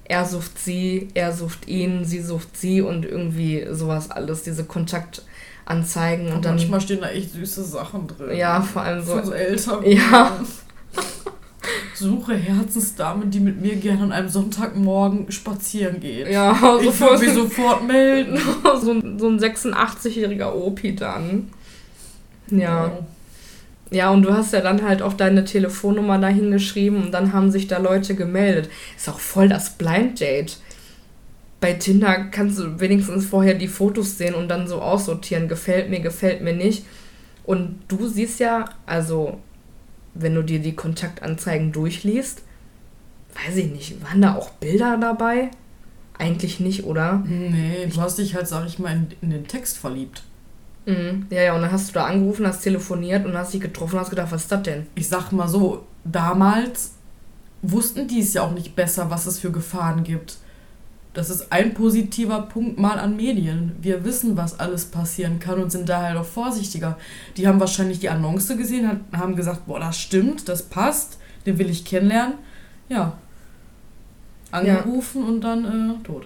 er sucht sie, er sucht ihn, sie sucht sie und irgendwie sowas alles, diese Kontaktanzeigen und Und dann manchmal stehen da echt süße Sachen drin. ja, vor allem so Von so älter. Ja. Suche Herzensdame, die mit mir gerne an einem Sonntagmorgen spazieren geht. ja, Ich sofort, würde mich sofort melden. so, ein- so ein 86-jähriger Opi dann. Ja. Ja, und du hast ja dann halt auch deine Telefonnummer dahin geschrieben und dann haben sich da Leute gemeldet. Ist auch voll das Blind Date. Bei Tinder kannst du wenigstens vorher die Fotos sehen und dann so aussortieren, gefällt mir, gefällt mir nicht. Und du siehst ja, also wenn du dir die Kontaktanzeigen durchliest, weiß ich nicht, waren da auch Bilder dabei? Eigentlich nicht, oder? Nee, du hast dich halt, sag ich mal, in, in den Text verliebt. Mhm. Ja, ja, und dann hast du da angerufen, hast telefoniert und hast dich getroffen und hast gedacht, was ist das denn? Ich sag mal so, damals wussten die es ja auch nicht besser, was es für Gefahren gibt. Das ist ein positiver Punkt mal an Medien. Wir wissen, was alles passieren kann und sind daher doch vorsichtiger. Die haben wahrscheinlich die Annonce gesehen, haben gesagt, boah, das stimmt, das passt, den will ich kennenlernen. Ja. Angerufen und dann äh, tot.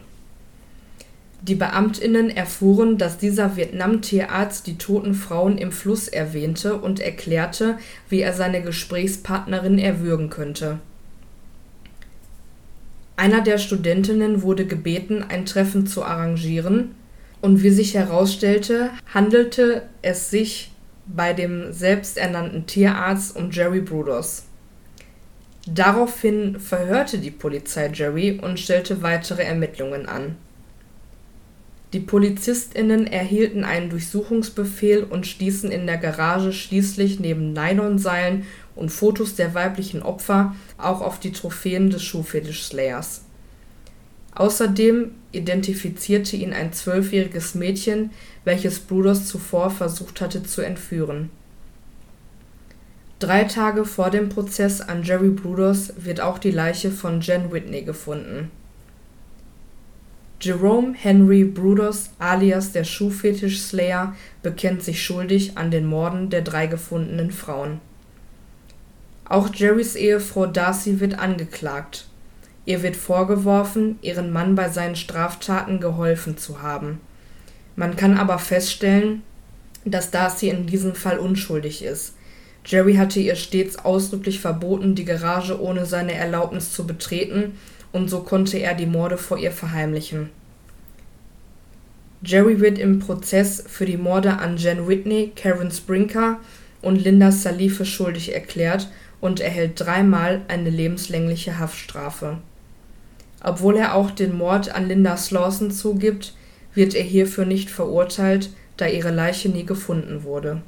Die Beamtinnen erfuhren, dass dieser Vietnam-Tierarzt die toten Frauen im Fluss erwähnte und erklärte, wie er seine Gesprächspartnerin erwürgen könnte. Einer der Studentinnen wurde gebeten, ein Treffen zu arrangieren, und wie sich herausstellte, handelte es sich bei dem selbsternannten Tierarzt um Jerry Brudos. Daraufhin verhörte die Polizei Jerry und stellte weitere Ermittlungen an. Die PolizistInnen erhielten einen Durchsuchungsbefehl und stießen in der Garage schließlich neben Nylonseilen und Fotos der weiblichen Opfer auch auf die Trophäen des Schuhfetisch-Slayers. Außerdem identifizierte ihn ein zwölfjähriges Mädchen, welches Brudos zuvor versucht hatte zu entführen. Drei Tage vor dem Prozess an Jerry Brudos wird auch die Leiche von Jen Whitney gefunden. Jerome Henry Brudos alias der Schuhfetisch-Slayer bekennt sich schuldig an den Morden der drei gefundenen Frauen. Auch Jerrys Ehefrau Darcy wird angeklagt. Ihr wird vorgeworfen, ihren Mann bei seinen Straftaten geholfen zu haben. Man kann aber feststellen, dass Darcy in diesem Fall unschuldig ist. Jerry hatte ihr stets ausdrücklich verboten, die Garage ohne seine Erlaubnis zu betreten, und so konnte er die Morde vor ihr verheimlichen. Jerry wird im Prozess für die Morde an Jen Whitney, Karen Sprinker und Linda Salih für schuldig erklärt und erhält dreimal eine lebenslängliche Haftstrafe. Obwohl er auch den Mord an Linda Slawson zugibt, wird er hierfür nicht verurteilt, da ihre Leiche nie gefunden wurde.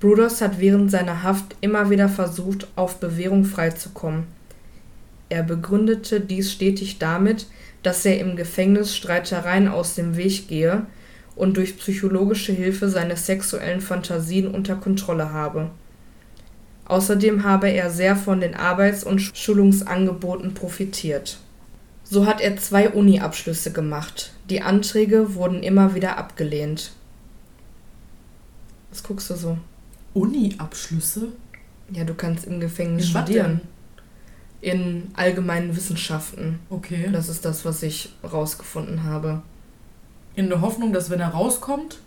Brudos hat während seiner Haft immer wieder versucht, auf Bewährung freizukommen. Er begründete dies stetig damit, dass er im Gefängnis Streitereien aus dem Weg gehe und durch psychologische Hilfe seine sexuellen Fantasien unter Kontrolle habe. Außerdem habe er sehr von den Arbeits- und Schulungsangeboten profitiert. So hat er zwei Uni-Abschlüsse gemacht. Die Anträge wurden immer wieder abgelehnt. Was guckst du so? Uni-Abschlüsse? Ja, du kannst im Gefängnis In studieren. In allgemeinen Wissenschaften. Okay. Das ist das, was ich rausgefunden habe. In der Hoffnung, dass wenn er rauskommt,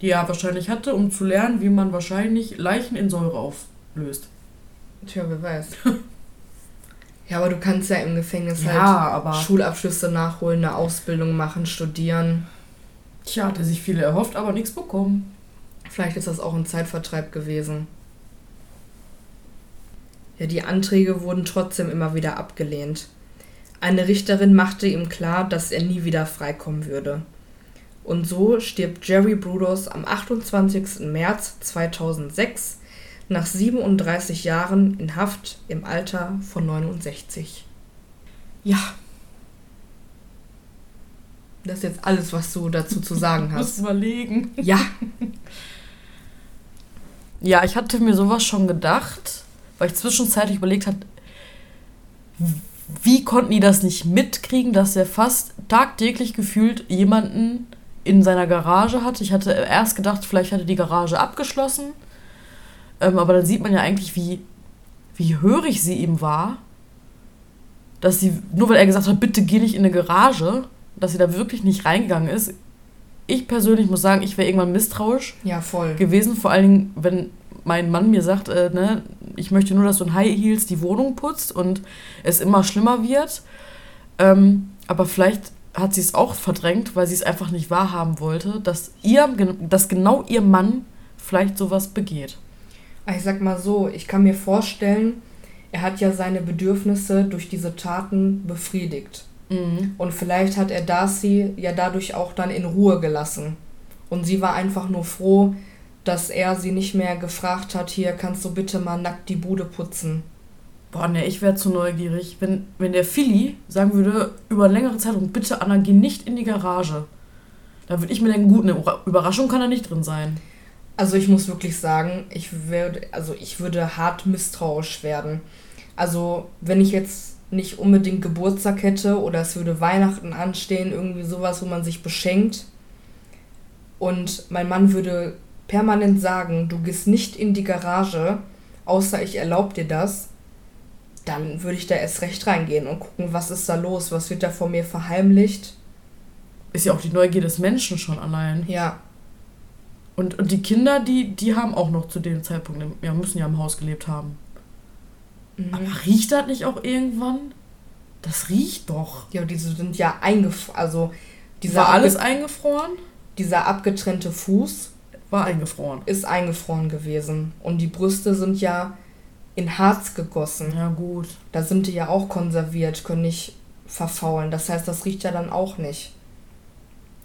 die er wahrscheinlich hatte, um zu lernen, wie man wahrscheinlich Leichen in Säure auflöst. Tja, wer weiß. ja, aber du kannst ja im Gefängnis Ja, halt aber- Schulabschlüsse nachholen, eine Ausbildung machen, studieren. Tja, hat er sich viele erhofft, aber nichts bekommen. Vielleicht ist das auch ein Zeitvertreib gewesen. Ja, die Anträge wurden trotzdem immer wieder abgelehnt. Eine Richterin machte ihm klar, dass er nie wieder freikommen würde. Und so stirbt Jerry Brudos am 28. März 2006 nach 37 Jahren in Haft im Alter von 69. Ja, Das ist jetzt alles, was du dazu zu sagen muss hast. überlegen. Ja, Ja, ich hatte mir sowas schon gedacht, weil ich zwischenzeitlich überlegt habe, wie konnten die das nicht mitkriegen, dass er fast tagtäglich gefühlt jemanden in seiner Garage hatte. Ich hatte erst gedacht, vielleicht hatte die Garage abgeschlossen, ähm, aber dann sieht man ja eigentlich, wie, wie hörig sie ihm war, dass sie, nur weil er gesagt hat, bitte geh nicht in eine Garage, dass sie da wirklich nicht reingegangen ist. Ich persönlich muss sagen, ich wäre irgendwann misstrauisch ja, voll. gewesen, vor allen Dingen, wenn mein Mann mir sagt, äh, ne, ich möchte nur, dass du in High Heels die Wohnung putzt und es immer schlimmer wird. Ähm, aber vielleicht hat sie es auch verdrängt, weil sie es einfach nicht wahrhaben wollte, dass ihr, dass genau ihr Mann vielleicht sowas begeht. Ich sag mal so, ich kann mir vorstellen, er hat ja seine Bedürfnisse durch diese Taten befriedigt. Und vielleicht hat er Darcy ja dadurch auch dann in Ruhe gelassen. Und sie war einfach nur froh, dass er sie nicht mehr gefragt hat, hier kannst du bitte mal nackt die Bude putzen. Boah, ne, ich wäre zu neugierig. Wenn, wenn der Philly sagen würde, über längere Zeit und bitte Anna, geh nicht in die Garage. Da würde ich mir denken, gut, eine Überraschung kann da nicht drin sein. Also ich muss wirklich sagen, ich würde, also ich würde hart misstrauisch werden. Also wenn ich jetzt nicht unbedingt Geburtstag hätte oder es würde Weihnachten anstehen, irgendwie sowas, wo man sich beschenkt und mein Mann würde permanent sagen, du gehst nicht in die Garage, außer ich erlaube dir das, dann würde ich da erst recht reingehen und gucken, was ist da los, was wird da vor mir verheimlicht. Ist ja auch die Neugier des Menschen schon allein. Ja, Und, und die Kinder, die, die haben auch noch zu dem Zeitpunkt, ja, müssen ja im Haus gelebt haben. mhm. Aber riecht das nicht auch irgendwann? Das riecht doch. ja, diese sind ja eingefroren, also dieser War alles eingefroren? dieser abgetrennte Fuß War eingefroren. ist eingefroren gewesen. Und die Brüste sind ja in Harz gegossen. Ja, gut. Da sind die ja auch konserviert, können nicht verfaulen. Das heißt, das riecht ja dann auch nicht.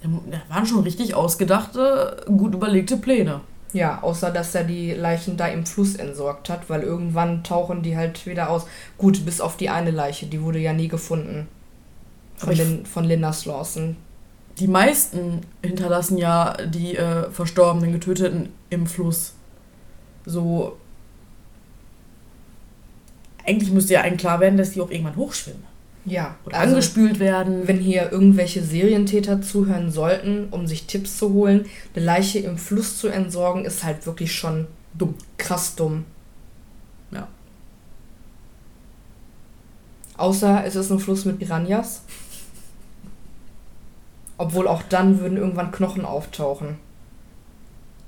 Da waren schon richtig ausgedachte, gut überlegte Pläne. Ja, außer dass er die Leichen da im Fluss entsorgt hat, weil irgendwann tauchen die halt wieder aus. Gut, bis auf die eine Leiche, die wurde ja nie gefunden. Von, Lin von Linda Slawson. Die meisten hinterlassen ja die äh, Verstorbenen, Getöteten im Fluss. So. Eigentlich müsste ja einem klar werden, dass die auch irgendwann hochschwimmen. Ja, Oder also angespült werden. wenn hier irgendwelche Serientäter zuhören sollten, um sich Tipps zu holen, eine Leiche im Fluss zu entsorgen, ist halt wirklich schon Dumm. krass dumm. Ja. Außer es ist ein Fluss mit Piranhas. Obwohl auch dann würden irgendwann Knochen auftauchen.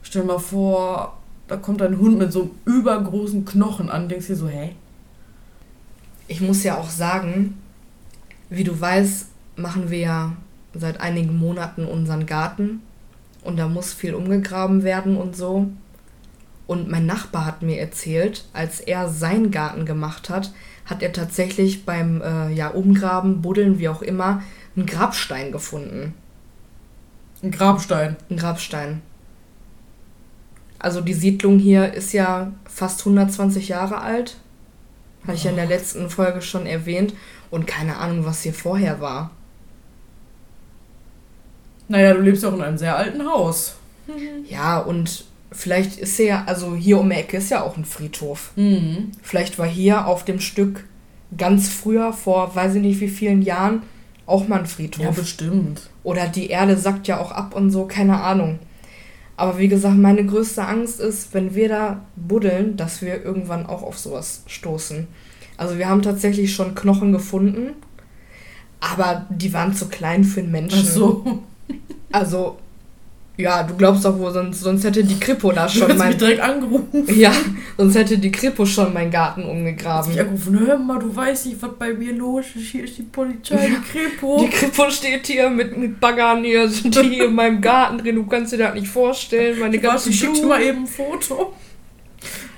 Stell dir mal vor, da kommt ein Hund mit so einem übergroßen Knochen an. Denkst dir so, hä? Ich muss ja auch sagen, wie du weißt, machen wir ja seit einigen Monaten unseren Garten und da muss viel umgegraben werden und so. Und mein Nachbar hat mir erzählt, als er seinen Garten gemacht hat, hat er tatsächlich beim äh, ja, Umgraben, Buddeln, wie auch immer, einen Grabstein gefunden. Ein Grabstein. Ein Grabstein. Also die Siedlung hier ist ja fast 120 Jahre alt. Hatte ich ja in der letzten Folge schon erwähnt. Und keine Ahnung, was hier vorher war. Naja, du lebst ja auch in einem sehr alten Haus. Ja, und vielleicht ist er ja, also hier um die Ecke ist ja auch ein Friedhof. Mhm. Vielleicht war hier auf dem Stück ganz früher, vor weiß ich nicht wie vielen Jahren, auch mal ein Friedhof. Ja, bestimmt. Oder die Erde sackt ja auch ab und so, keine Ahnung. Aber wie gesagt, meine größte Angst ist, wenn wir da buddeln, dass wir irgendwann auch auf sowas stoßen. Also wir haben tatsächlich schon Knochen gefunden, aber die waren zu klein für einen Menschen. Ach so. Also, ja, du glaubst doch wohl, sonst, sonst hätte die Kripo da Du schon hast mein... mich direkt angerufen. Ja, sonst hätte die Kripo schon meinen Garten umgegraben. Ich angerufen, hör mal, du weißt nicht, was bei mir los ist. Hier ist die Polizei, die Kripo. Die Kripo steht hier mit, mit Baggern hier, sind die hier in meinem Garten drin, du kannst dir das nicht vorstellen, meine Warte, ganzen ich schick dir mal eben ein Foto.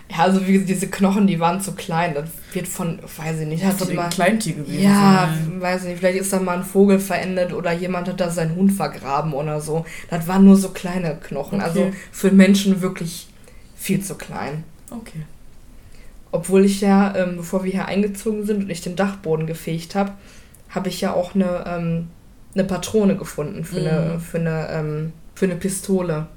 Ja, also wie gesagt, diese Knochen, die waren zu klein, das wird von, weiß ich nicht, die mal... ein Kleintier gewesen Ja, sein. weiß ich nicht, vielleicht ist da mal ein Vogel verendet oder jemand hat da seinen Hund vergraben oder so. Das waren nur so kleine Knochen, also Okay. für Menschen wirklich viel zu klein. Okay. Obwohl ich ja, ähm, bevor wir hier eingezogen sind und ich den Dachboden gefegt habe, habe ich ja auch eine, ähm, eine Patrone gefunden für eine, Mhm. für, eine, ähm, für eine Pistole.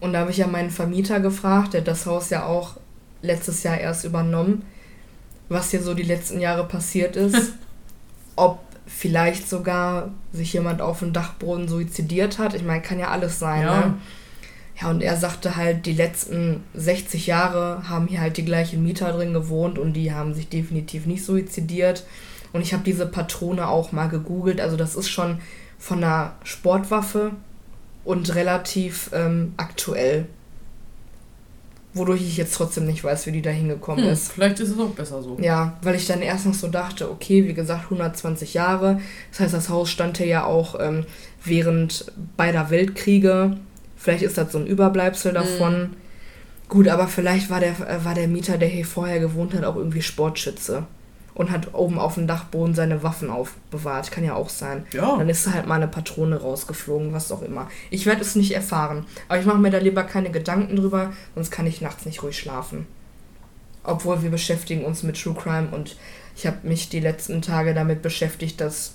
Und da habe ich ja meinen Vermieter gefragt, der hat das Haus ja auch letztes Jahr erst übernommen, was hier so die letzten Jahre passiert ist. ob vielleicht sogar sich jemand auf dem Dachboden suizidiert hat. Ich meine, kann ja alles sein. Ja. Ne? Ja, und er sagte halt, die letzten 60 Jahre haben hier halt die gleichen Mieter drin gewohnt und die haben sich definitiv nicht suizidiert. Und ich habe diese Patrone auch mal gegoogelt. Also das ist schon von einer Sportwaffe und relativ ähm, aktuell. Wodurch ich jetzt trotzdem nicht weiß, wie die da hingekommen Hm, ist. vielleicht ist es auch besser so. Ja, weil ich dann erst noch so dachte, okay, wie gesagt, 120 Jahre. Das heißt, das Haus stand hier ja auch ähm, während beider Weltkriege. Vielleicht ist das so ein Überbleibsel davon. Gut, aber vielleicht war der, äh, war der Mieter, der hier vorher gewohnt hat, auch irgendwie Sportschütze. Und hat oben auf dem Dachboden seine Waffen aufbewahrt. Kann ja auch sein. Ja. Dann ist da halt mal eine Patrone rausgeflogen, was auch immer. Ich werde es nicht erfahren. Aber ich mache mir da lieber keine Gedanken drüber, sonst kann ich nachts nicht ruhig schlafen. Obwohl wir beschäftigen uns mit True Crime und ich habe mich die letzten Tage damit beschäftigt, dass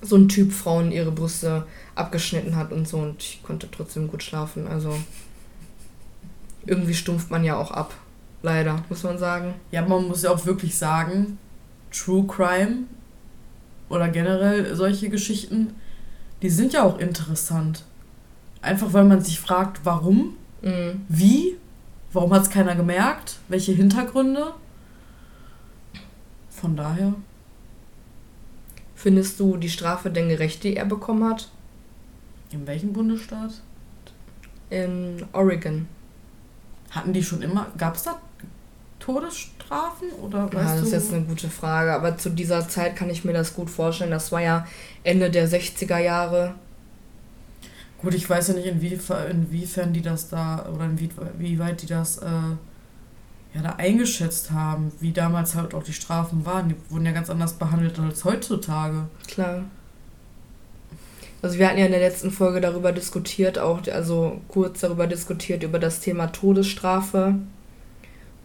so ein Typ Frauen ihre Brüste abgeschnitten hat und so und ich konnte trotzdem gut schlafen. Also irgendwie stumpft man ja auch ab. Leider, muss man sagen. Ja, man muss ja auch wirklich sagen, True Crime oder generell solche Geschichten, die sind ja auch interessant. Einfach weil man sich fragt, warum, Mhm. wie, warum hat es keiner gemerkt, welche Hintergründe. Von daher, Findest du die Strafe denn gerecht, die er bekommen hat? in welchem Bundesstaat? In Oregon. Hatten die schon immer, gab es da Todesstrafen oder weißt Ja, das ist jetzt eine gute Frage, aber zu dieser Zeit kann ich mir das gut vorstellen. Das war ja Ende der 60er Jahre. Gut, ich weiß ja nicht, inwiefern, inwiefern die das da oder inwie, wie weit die das äh, ja, da eingeschätzt haben, wie damals halt auch die Strafen waren. Die wurden ja ganz anders behandelt als heutzutage. Klar. Also wir hatten ja in der letzten Folge darüber diskutiert, auch also kurz darüber diskutiert, über das Thema Todesstrafe.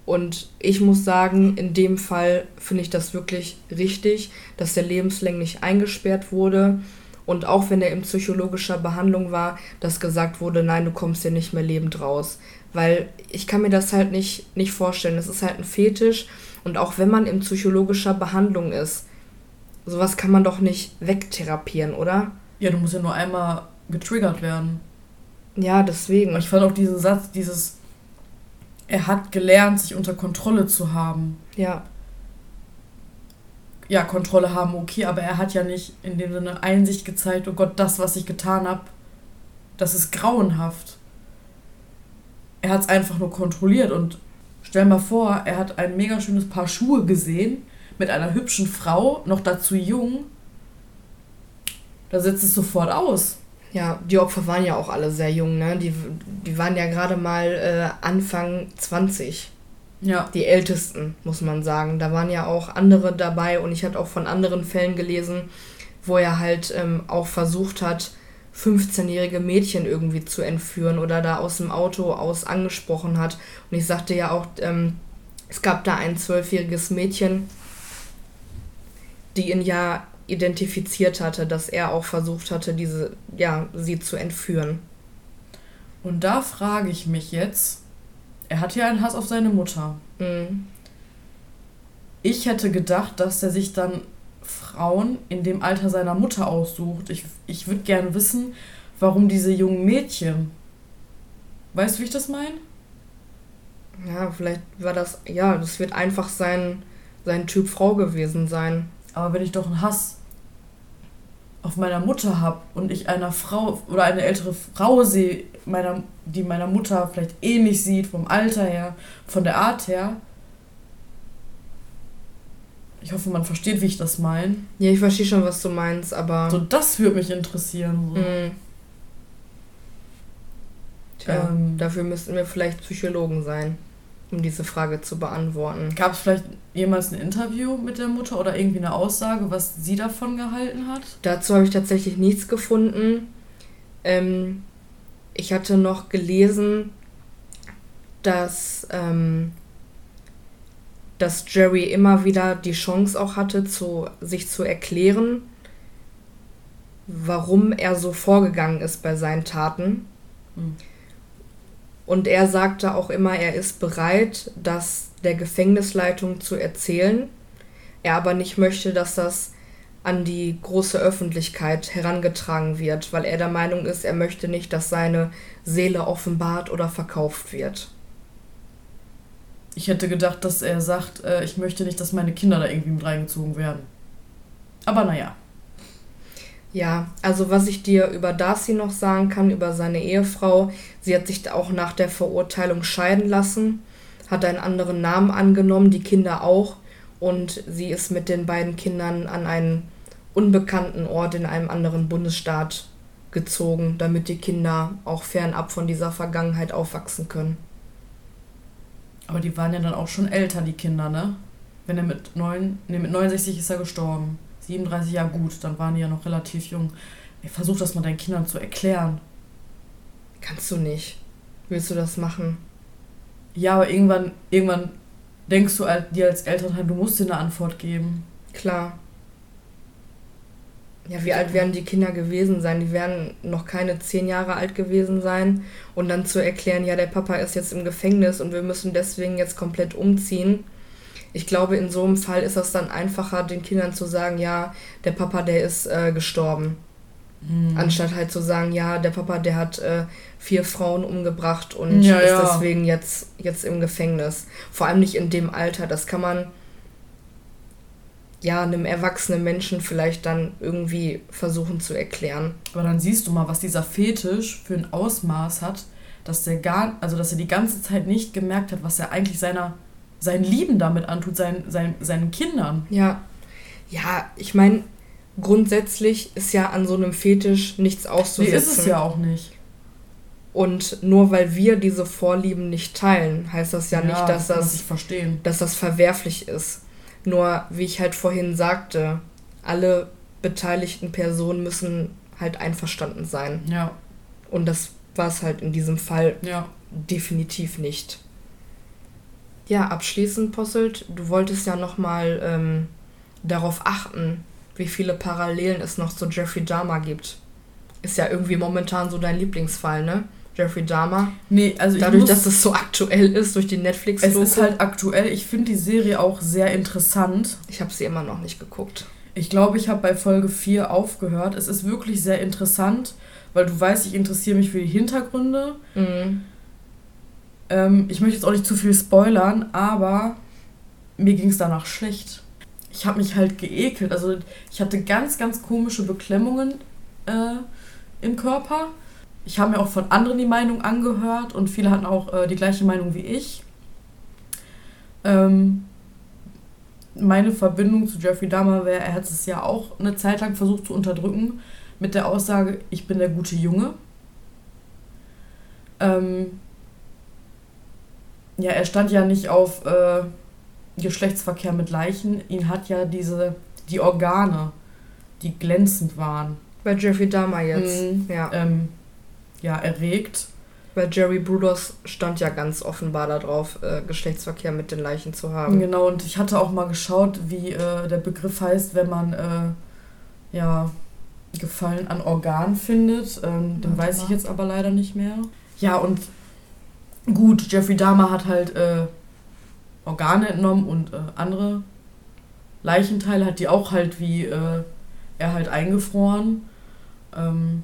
Und ich muss sagen, in dem Fall finde ich das wirklich richtig, dass der lebenslänglich eingesperrt wurde. Und auch wenn er in psychologischer Behandlung war, dass gesagt wurde, nein, du kommst hier nicht mehr lebend raus. Weil ich kann mir das halt nicht, nicht vorstellen. Das ist halt ein Fetisch. Und auch wenn man in psychologischer Behandlung ist, sowas kann man doch nicht wegtherapieren, oder? Ja, du musst ja nur einmal getriggert werden. Ja, deswegen. Und ich fand auch diesen Satz, dieses, er hat gelernt, sich unter Kontrolle zu haben. Ja, Ja, Kontrolle haben, okay, aber er hat ja nicht in dem Sinne Einsicht gezeigt, oh Gott, das, was ich getan habe, das ist grauenhaft. Er hat es einfach nur kontrolliert und stell mal vor, er hat ein mega schönes Paar Schuhe gesehen mit einer hübschen Frau, noch dazu jung. Da setzt es sofort aus. Ja, die Opfer waren ja auch alle sehr jung, ne? Die, die waren ja gerade mal äh, Anfang 20. Ja. Die ältesten, muss man sagen. Da waren ja auch andere dabei und ich hatte auch von anderen Fällen gelesen, wo er halt ähm, auch versucht hat, 15-jährige Mädchen irgendwie zu entführen oder da aus dem Auto aus angesprochen hat. Und ich sagte ja auch, ähm, es gab da ein zwölfjähriges Mädchen, die ihn ja identifiziert hatte, dass er auch versucht hatte, diese, ja, sie zu entführen. Und da frage ich mich jetzt, er hat ja einen Hass auf seine Mutter. Mhm. Ich hätte gedacht, dass er sich dann Frauen in dem Alter seiner Mutter aussucht. Ich, ich würde gerne wissen, warum diese jungen Mädchen. Weißt du, wie ich das meine? Ja, vielleicht war das, ja, das wird einfach sein, sein Typ Frau gewesen sein. Aber wenn ich doch einen Hass auf meiner Mutter habe und ich einer Frau oder eine ältere Frau sehe, meiner, die meiner Mutter vielleicht ähnlich sieht, vom Alter her, von der Art her. Ich hoffe, man versteht, wie ich das meine. Ja, ich verstehe schon, was du meinst, aber. So, das würde mich interessieren. So. Mhm. Tja, Ähm. dafür müssten wir vielleicht Psychologen sein, um diese Frage zu beantworten. Gab es vielleicht jemals ein Interview mit der Mutter oder irgendwie eine Aussage, was sie davon gehalten hat? Dazu habe ich tatsächlich nichts gefunden. Ähm, ich hatte noch gelesen, dass, ähm, dass Jerry immer wieder die Chance auch hatte, zu, sich zu erklären, warum er so vorgegangen ist bei seinen Taten. Hm. Und er sagte auch immer, er ist bereit, das der Gefängnisleitung zu erzählen. Er aber nicht möchte, dass das an die große Öffentlichkeit herangetragen wird, weil er der Meinung ist, er möchte nicht, dass seine Seele offenbart oder verkauft wird. Ich hätte gedacht, dass er sagt, äh, ich möchte nicht, dass meine Kinder da irgendwie mit reingezogen werden. Aber naja. Ja, also was ich dir über Darcy noch sagen kann, über seine Ehefrau, sie hat sich auch nach der Verurteilung scheiden lassen, hat einen anderen Namen angenommen, die Kinder auch, und sie ist mit den beiden Kindern an einen unbekannten Ort in einem anderen Bundesstaat gezogen, damit die Kinder auch fernab von dieser Vergangenheit aufwachsen können. Aber die waren ja dann auch schon älter, die Kinder, ne? Wenn er mit, neun, nee, mit 69 ist er gestorben. 37 Jahre gut, dann waren die ja noch relativ jung. Ey, versuch das mal deinen Kindern zu erklären. Kannst du nicht. Willst du das machen? Ja, aber irgendwann, irgendwann denkst du dir als Elternteil, du musst dir eine Antwort geben. Klar. Ja, wie alt werden die Kinder gewesen sein? Die werden noch keine zehn Jahre alt gewesen sein. Und dann zu erklären, ja, der Papa ist jetzt im Gefängnis und wir müssen deswegen jetzt komplett umziehen. Ich glaube, in so einem Fall ist das dann einfacher, den Kindern zu sagen, ja, der Papa, der ist äh, gestorben. Hm. Anstatt halt zu sagen, ja, der Papa, der hat äh, vier Frauen umgebracht und Ja, ist ja. deswegen jetzt, jetzt im Gefängnis. Vor allem nicht in dem Alter. Das kann man ja einem erwachsenen Menschen vielleicht dann irgendwie versuchen zu erklären. Aber dann siehst du mal, was dieser Fetisch für ein Ausmaß hat, dass der gar, also dass er die ganze Zeit nicht gemerkt hat, was er eigentlich seiner, seinen Lieben damit antut, seinen, seinen, seinen Kindern. Ja, ja, ich meine, grundsätzlich ist ja an so einem Fetisch nichts Nee, auszusetzen. ist es ja auch nicht. Und nur weil wir diese Vorlieben nicht teilen, heißt das ja, nicht, dass das dass das verwerflich ist. Nur, wie ich halt vorhin sagte, alle beteiligten Personen müssen halt einverstanden sein. Ja, Und das war es halt in diesem Fall ja. definitiv nicht. Ja, abschließend, Posselt, du wolltest ja nochmal ähm, darauf achten, wie viele Parallelen es noch zu Jeffrey Dahmer gibt. Ist ja irgendwie momentan so dein Lieblingsfall, ne? Jeffrey Dahmer. Nee, also Dadurch, ich muss, dass es so aktuell ist durch die netflix es ist halt aktuell. Ich finde die Serie auch sehr interessant. Ich habe sie immer noch nicht geguckt. Ich glaube, ich habe bei Folge 4 aufgehört. Es ist wirklich sehr interessant, weil du weißt, ich interessiere mich für die Hintergründe. Mhm. Ähm, ich möchte jetzt auch nicht zu viel spoilern, aber mir ging es danach schlecht. Ich habe mich halt geekelt. Also ich hatte ganz, ganz komische Beklemmungen äh, im Körper. Ich habe mir auch von anderen die Meinung angehört und viele hatten auch äh, die gleiche Meinung wie ich. Ähm, meine Verbindung zu Jeffrey Dahmer wäre, er hat es ja auch eine Zeit lang versucht zu unterdrücken mit der Aussage, ich bin der gute Junge. Ähm, ja, er stand ja nicht auf äh, Geschlechtsverkehr mit Leichen. Ihn hat ja diese, die Organe, die glänzend waren, Bei Jeffrey Dahmer jetzt. Mhm. Ja. ähm, ja, erregt. Bei Jerry Brudos stand ja ganz offenbar darauf, äh, Geschlechtsverkehr mit den Leichen zu haben. Genau, und ich hatte auch mal geschaut, wie äh, der Begriff heißt, wenn man äh, ja, Gefallen an Organ findet. Ähm, den weiß ich jetzt aber leider nicht mehr. Ja, und gut, Jeffrey Dahmer hat halt äh, Organe entnommen und äh, andere Leichenteile hat die auch halt wie äh, er halt eingefroren. Ähm,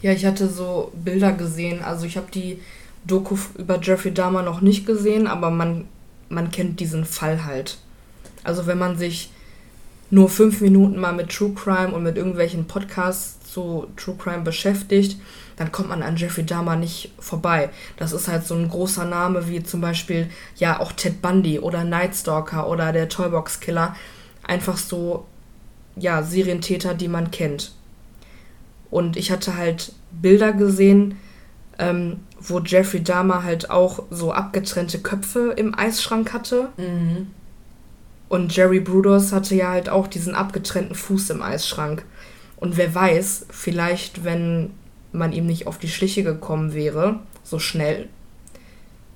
ja, ich hatte so Bilder gesehen. Also ich habe die Doku über Jeffrey Dahmer noch nicht gesehen, aber man, man kennt diesen Fall halt. Also wenn man sich nur fünf Minuten mal mit True Crime und mit irgendwelchen Podcasts zu True Crime beschäftigt, dann kommt man an Jeffrey Dahmer nicht vorbei. Das ist halt so ein großer Name wie zum Beispiel ja auch Ted Bundy oder Night Stalker oder der Toybox Killer. Einfach so ja Serientäter, die man kennt. Und ich hatte halt Bilder gesehen, ähm, wo Jeffrey Dahmer halt auch so abgetrennte Köpfe im Eisschrank hatte. Mhm. Und Jerry Brudos hatte ja halt auch diesen abgetrennten Fuß im Eisschrank. Und wer weiß, vielleicht, wenn man ihm nicht auf die Schliche gekommen wäre, so schnell,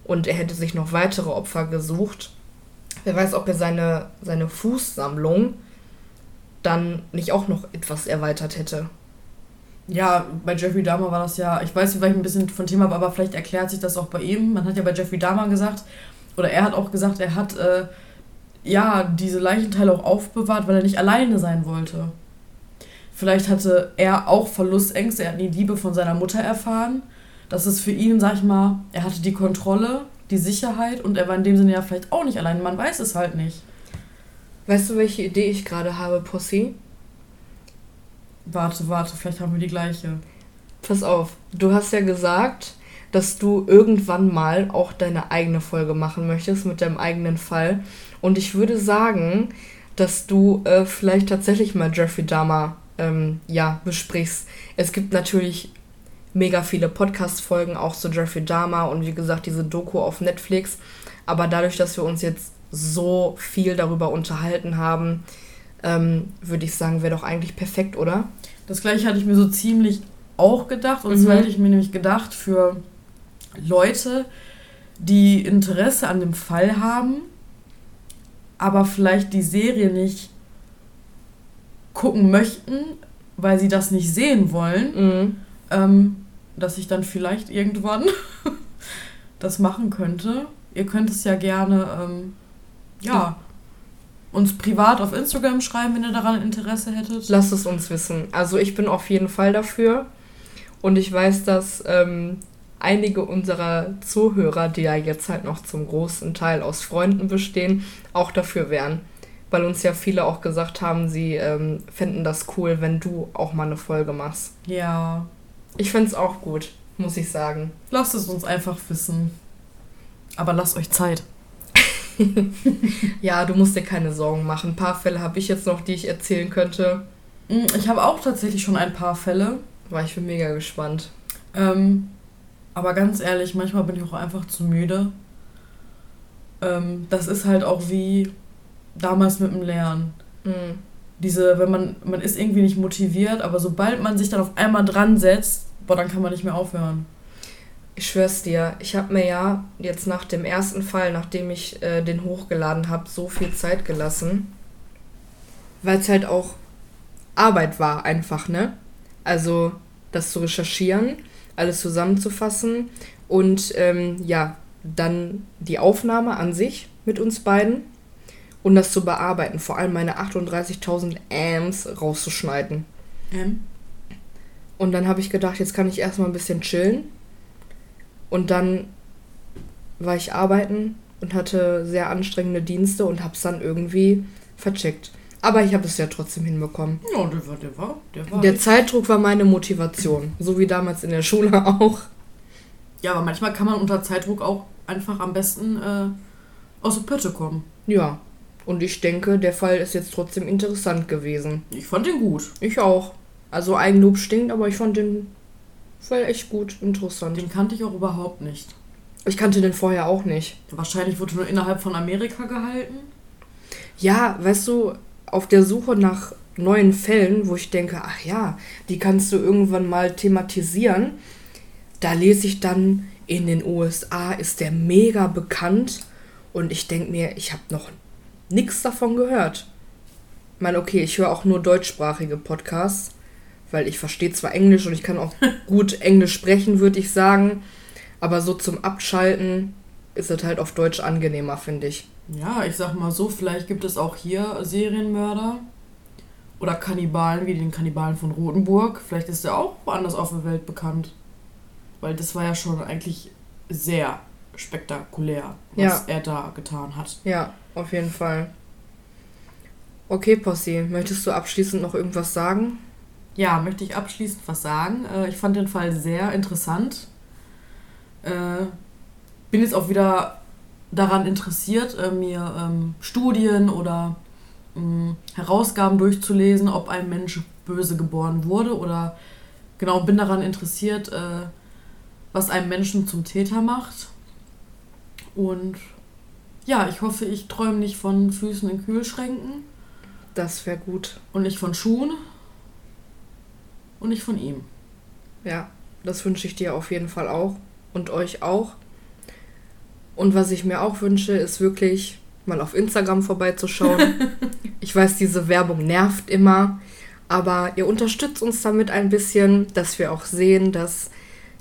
und er hätte sich noch weitere Opfer gesucht, wer weiß, ob er seine, seine Fußsammlung dann nicht auch noch etwas erweitert hätte. Ja, bei Jeffrey Dahmer war das ja, ich weiß vielleicht ein bisschen von Thema, aber vielleicht erklärt sich das auch bei ihm. Man hat ja bei Jeffrey Dahmer gesagt, oder er hat auch gesagt, er hat äh, ja diese Leichenteile auch aufbewahrt, weil er nicht alleine sein wollte. Vielleicht hatte er auch Verlustängste, er hat die Liebe von seiner Mutter erfahren. Das ist für ihn, sag ich mal, er hatte die Kontrolle, die Sicherheit und er war in dem Sinne ja vielleicht auch nicht allein. Man weiß es halt nicht. Weißt du, welche Idee ich gerade habe, Pussy? Warte, warte, vielleicht haben wir die gleiche. Pass auf, du hast ja gesagt, dass du irgendwann mal auch deine eigene Folge machen möchtest mit deinem eigenen Fall. Und ich würde sagen, dass du äh, vielleicht tatsächlich mal Jeffrey Dahmer ähm, ja, besprichst. Es gibt natürlich mega viele Podcast-Folgen auch zu Jeffrey Dahmer und wie gesagt diese Doku auf Netflix. Aber dadurch, dass wir uns jetzt so viel darüber unterhalten haben, ähm, würde ich sagen, wäre doch eigentlich perfekt, oder? Das gleiche hatte ich mir so ziemlich auch gedacht. Und mhm. zwar hätte ich mir nämlich gedacht, für Leute, die Interesse an dem Fall haben, aber vielleicht die Serie nicht gucken möchten, weil sie das nicht sehen wollen, mhm. ähm, dass ich dann vielleicht irgendwann das machen könnte. Ihr könnt es ja gerne ähm, ja, uns privat auf Instagram schreiben, wenn ihr daran Interesse hättet. Lasst es uns wissen. Also ich bin auf jeden Fall dafür. Und ich weiß, dass ähm, einige unserer Zuhörer, die ja jetzt halt noch zum großen Teil aus Freunden bestehen, auch dafür wären. Weil uns ja viele auch gesagt haben, sie ähm, fänden das cool, wenn du auch mal eine Folge machst. Ja. Ich fände es auch gut, muss ich sagen. Lasst es uns einfach wissen. Aber lasst euch Zeit. ja, du musst dir keine Sorgen machen. Ein paar Fälle habe ich jetzt noch, die ich erzählen könnte. Mm, ich habe auch tatsächlich schon ein paar Fälle. War ich bin mega gespannt. Ähm, aber ganz ehrlich, manchmal bin ich auch einfach zu müde. Ähm, das ist halt auch wie damals mit dem Lernen. Mhm. Diese, wenn man, man ist irgendwie nicht motiviert, aber sobald man sich dann auf einmal dran setzt, boah, dann kann man nicht mehr aufhören. Ich schwör's dir, ich habe mir ja jetzt nach dem ersten Fall, nachdem ich äh, den hochgeladen habe, so viel Zeit gelassen. Weil es halt auch Arbeit war, einfach, ne? Also, das zu recherchieren, alles zusammenzufassen und ähm, ja, dann die Aufnahme an sich mit uns beiden und das zu bearbeiten, vor allem meine 38.000 Amps rauszuschneiden. Ähm. Und dann habe ich gedacht, jetzt kann ich erstmal ein bisschen chillen und dann war ich arbeiten und hatte sehr anstrengende Dienste und habe es dann irgendwie vercheckt. Aber ich habe es ja trotzdem hinbekommen. Ja, der war, der war, der war. Der Zeitdruck war meine Motivation, so wie damals in der Schule auch. Ja, aber manchmal kann man unter Zeitdruck auch einfach am besten äh, aus der Pötte kommen. Ja, und ich denke, der Fall ist jetzt trotzdem interessant gewesen. Ich fand den gut. Ich auch. Also Eigenlob stinkt, aber ich fand den Voll echt gut, interessant. Den kannte ich auch überhaupt nicht. Ich kannte den vorher auch nicht. Wahrscheinlich wurde nur innerhalb von Amerika gehalten. Ja, weißt du, auf der Suche nach neuen Fällen, wo ich denke, ach ja, die kannst du irgendwann mal thematisieren, da lese ich dann, in den USA ist der mega bekannt und ich denke mir, ich habe noch nichts davon gehört. Ich meine, okay, ich höre auch nur deutschsprachige Podcasts. weil ich verstehe zwar Englisch und ich kann auch gut Englisch sprechen, würde ich sagen, aber so zum Abschalten ist es halt auf Deutsch angenehmer, finde ich. Ja, ich sag mal so, vielleicht gibt es auch hier Serienmörder oder Kannibalen wie den Kannibalen von Rothenburg. Vielleicht ist er auch woanders auf der Welt bekannt. Weil das war ja schon eigentlich sehr spektakulär, was ja. er da getan hat. Ja, auf jeden Fall. Okay, Possi, möchtest du abschließend noch irgendwas sagen? Ja, möchte ich abschließend was sagen. Äh, ich fand den Fall sehr interessant. Äh, bin jetzt auch wieder daran interessiert, äh, mir ähm, Studien oder Herausgaben durchzulesen, ob ein Mensch böse geboren wurde oder genau bin daran interessiert, was einen Menschen zum Täter macht. Und ja, ich hoffe, ich träume nicht von Füßen in Kühlschränken. Das wäre gut. Und nicht von Schuhen. Und nicht von ihm. Ja, das wünsche ich dir auf jeden Fall auch. Und euch auch. Und was ich mir auch wünsche, ist wirklich mal auf Instagram vorbeizuschauen. ich weiß, diese Werbung nervt immer. Aber ihr unterstützt uns damit ein bisschen, dass wir auch sehen, dass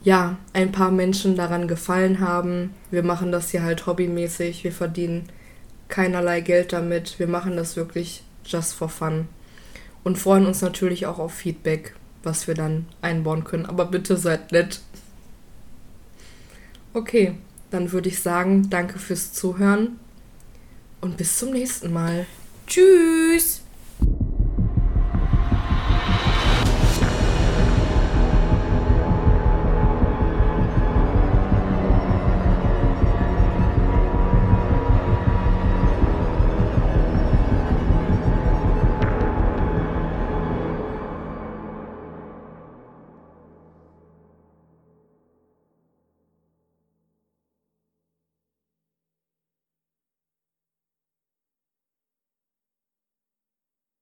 ja, ein paar Menschen daran gefallen haben. Wir machen das hier halt hobbymäßig. Wir verdienen keinerlei Geld damit. Wir machen das wirklich just for fun. Und freuen uns natürlich auch auf Feedback, was wir dann einbauen können. Aber bitte seid nett. Okay, dann würde ich sagen, danke fürs Zuhören und bis zum nächsten Mal. Tschüss!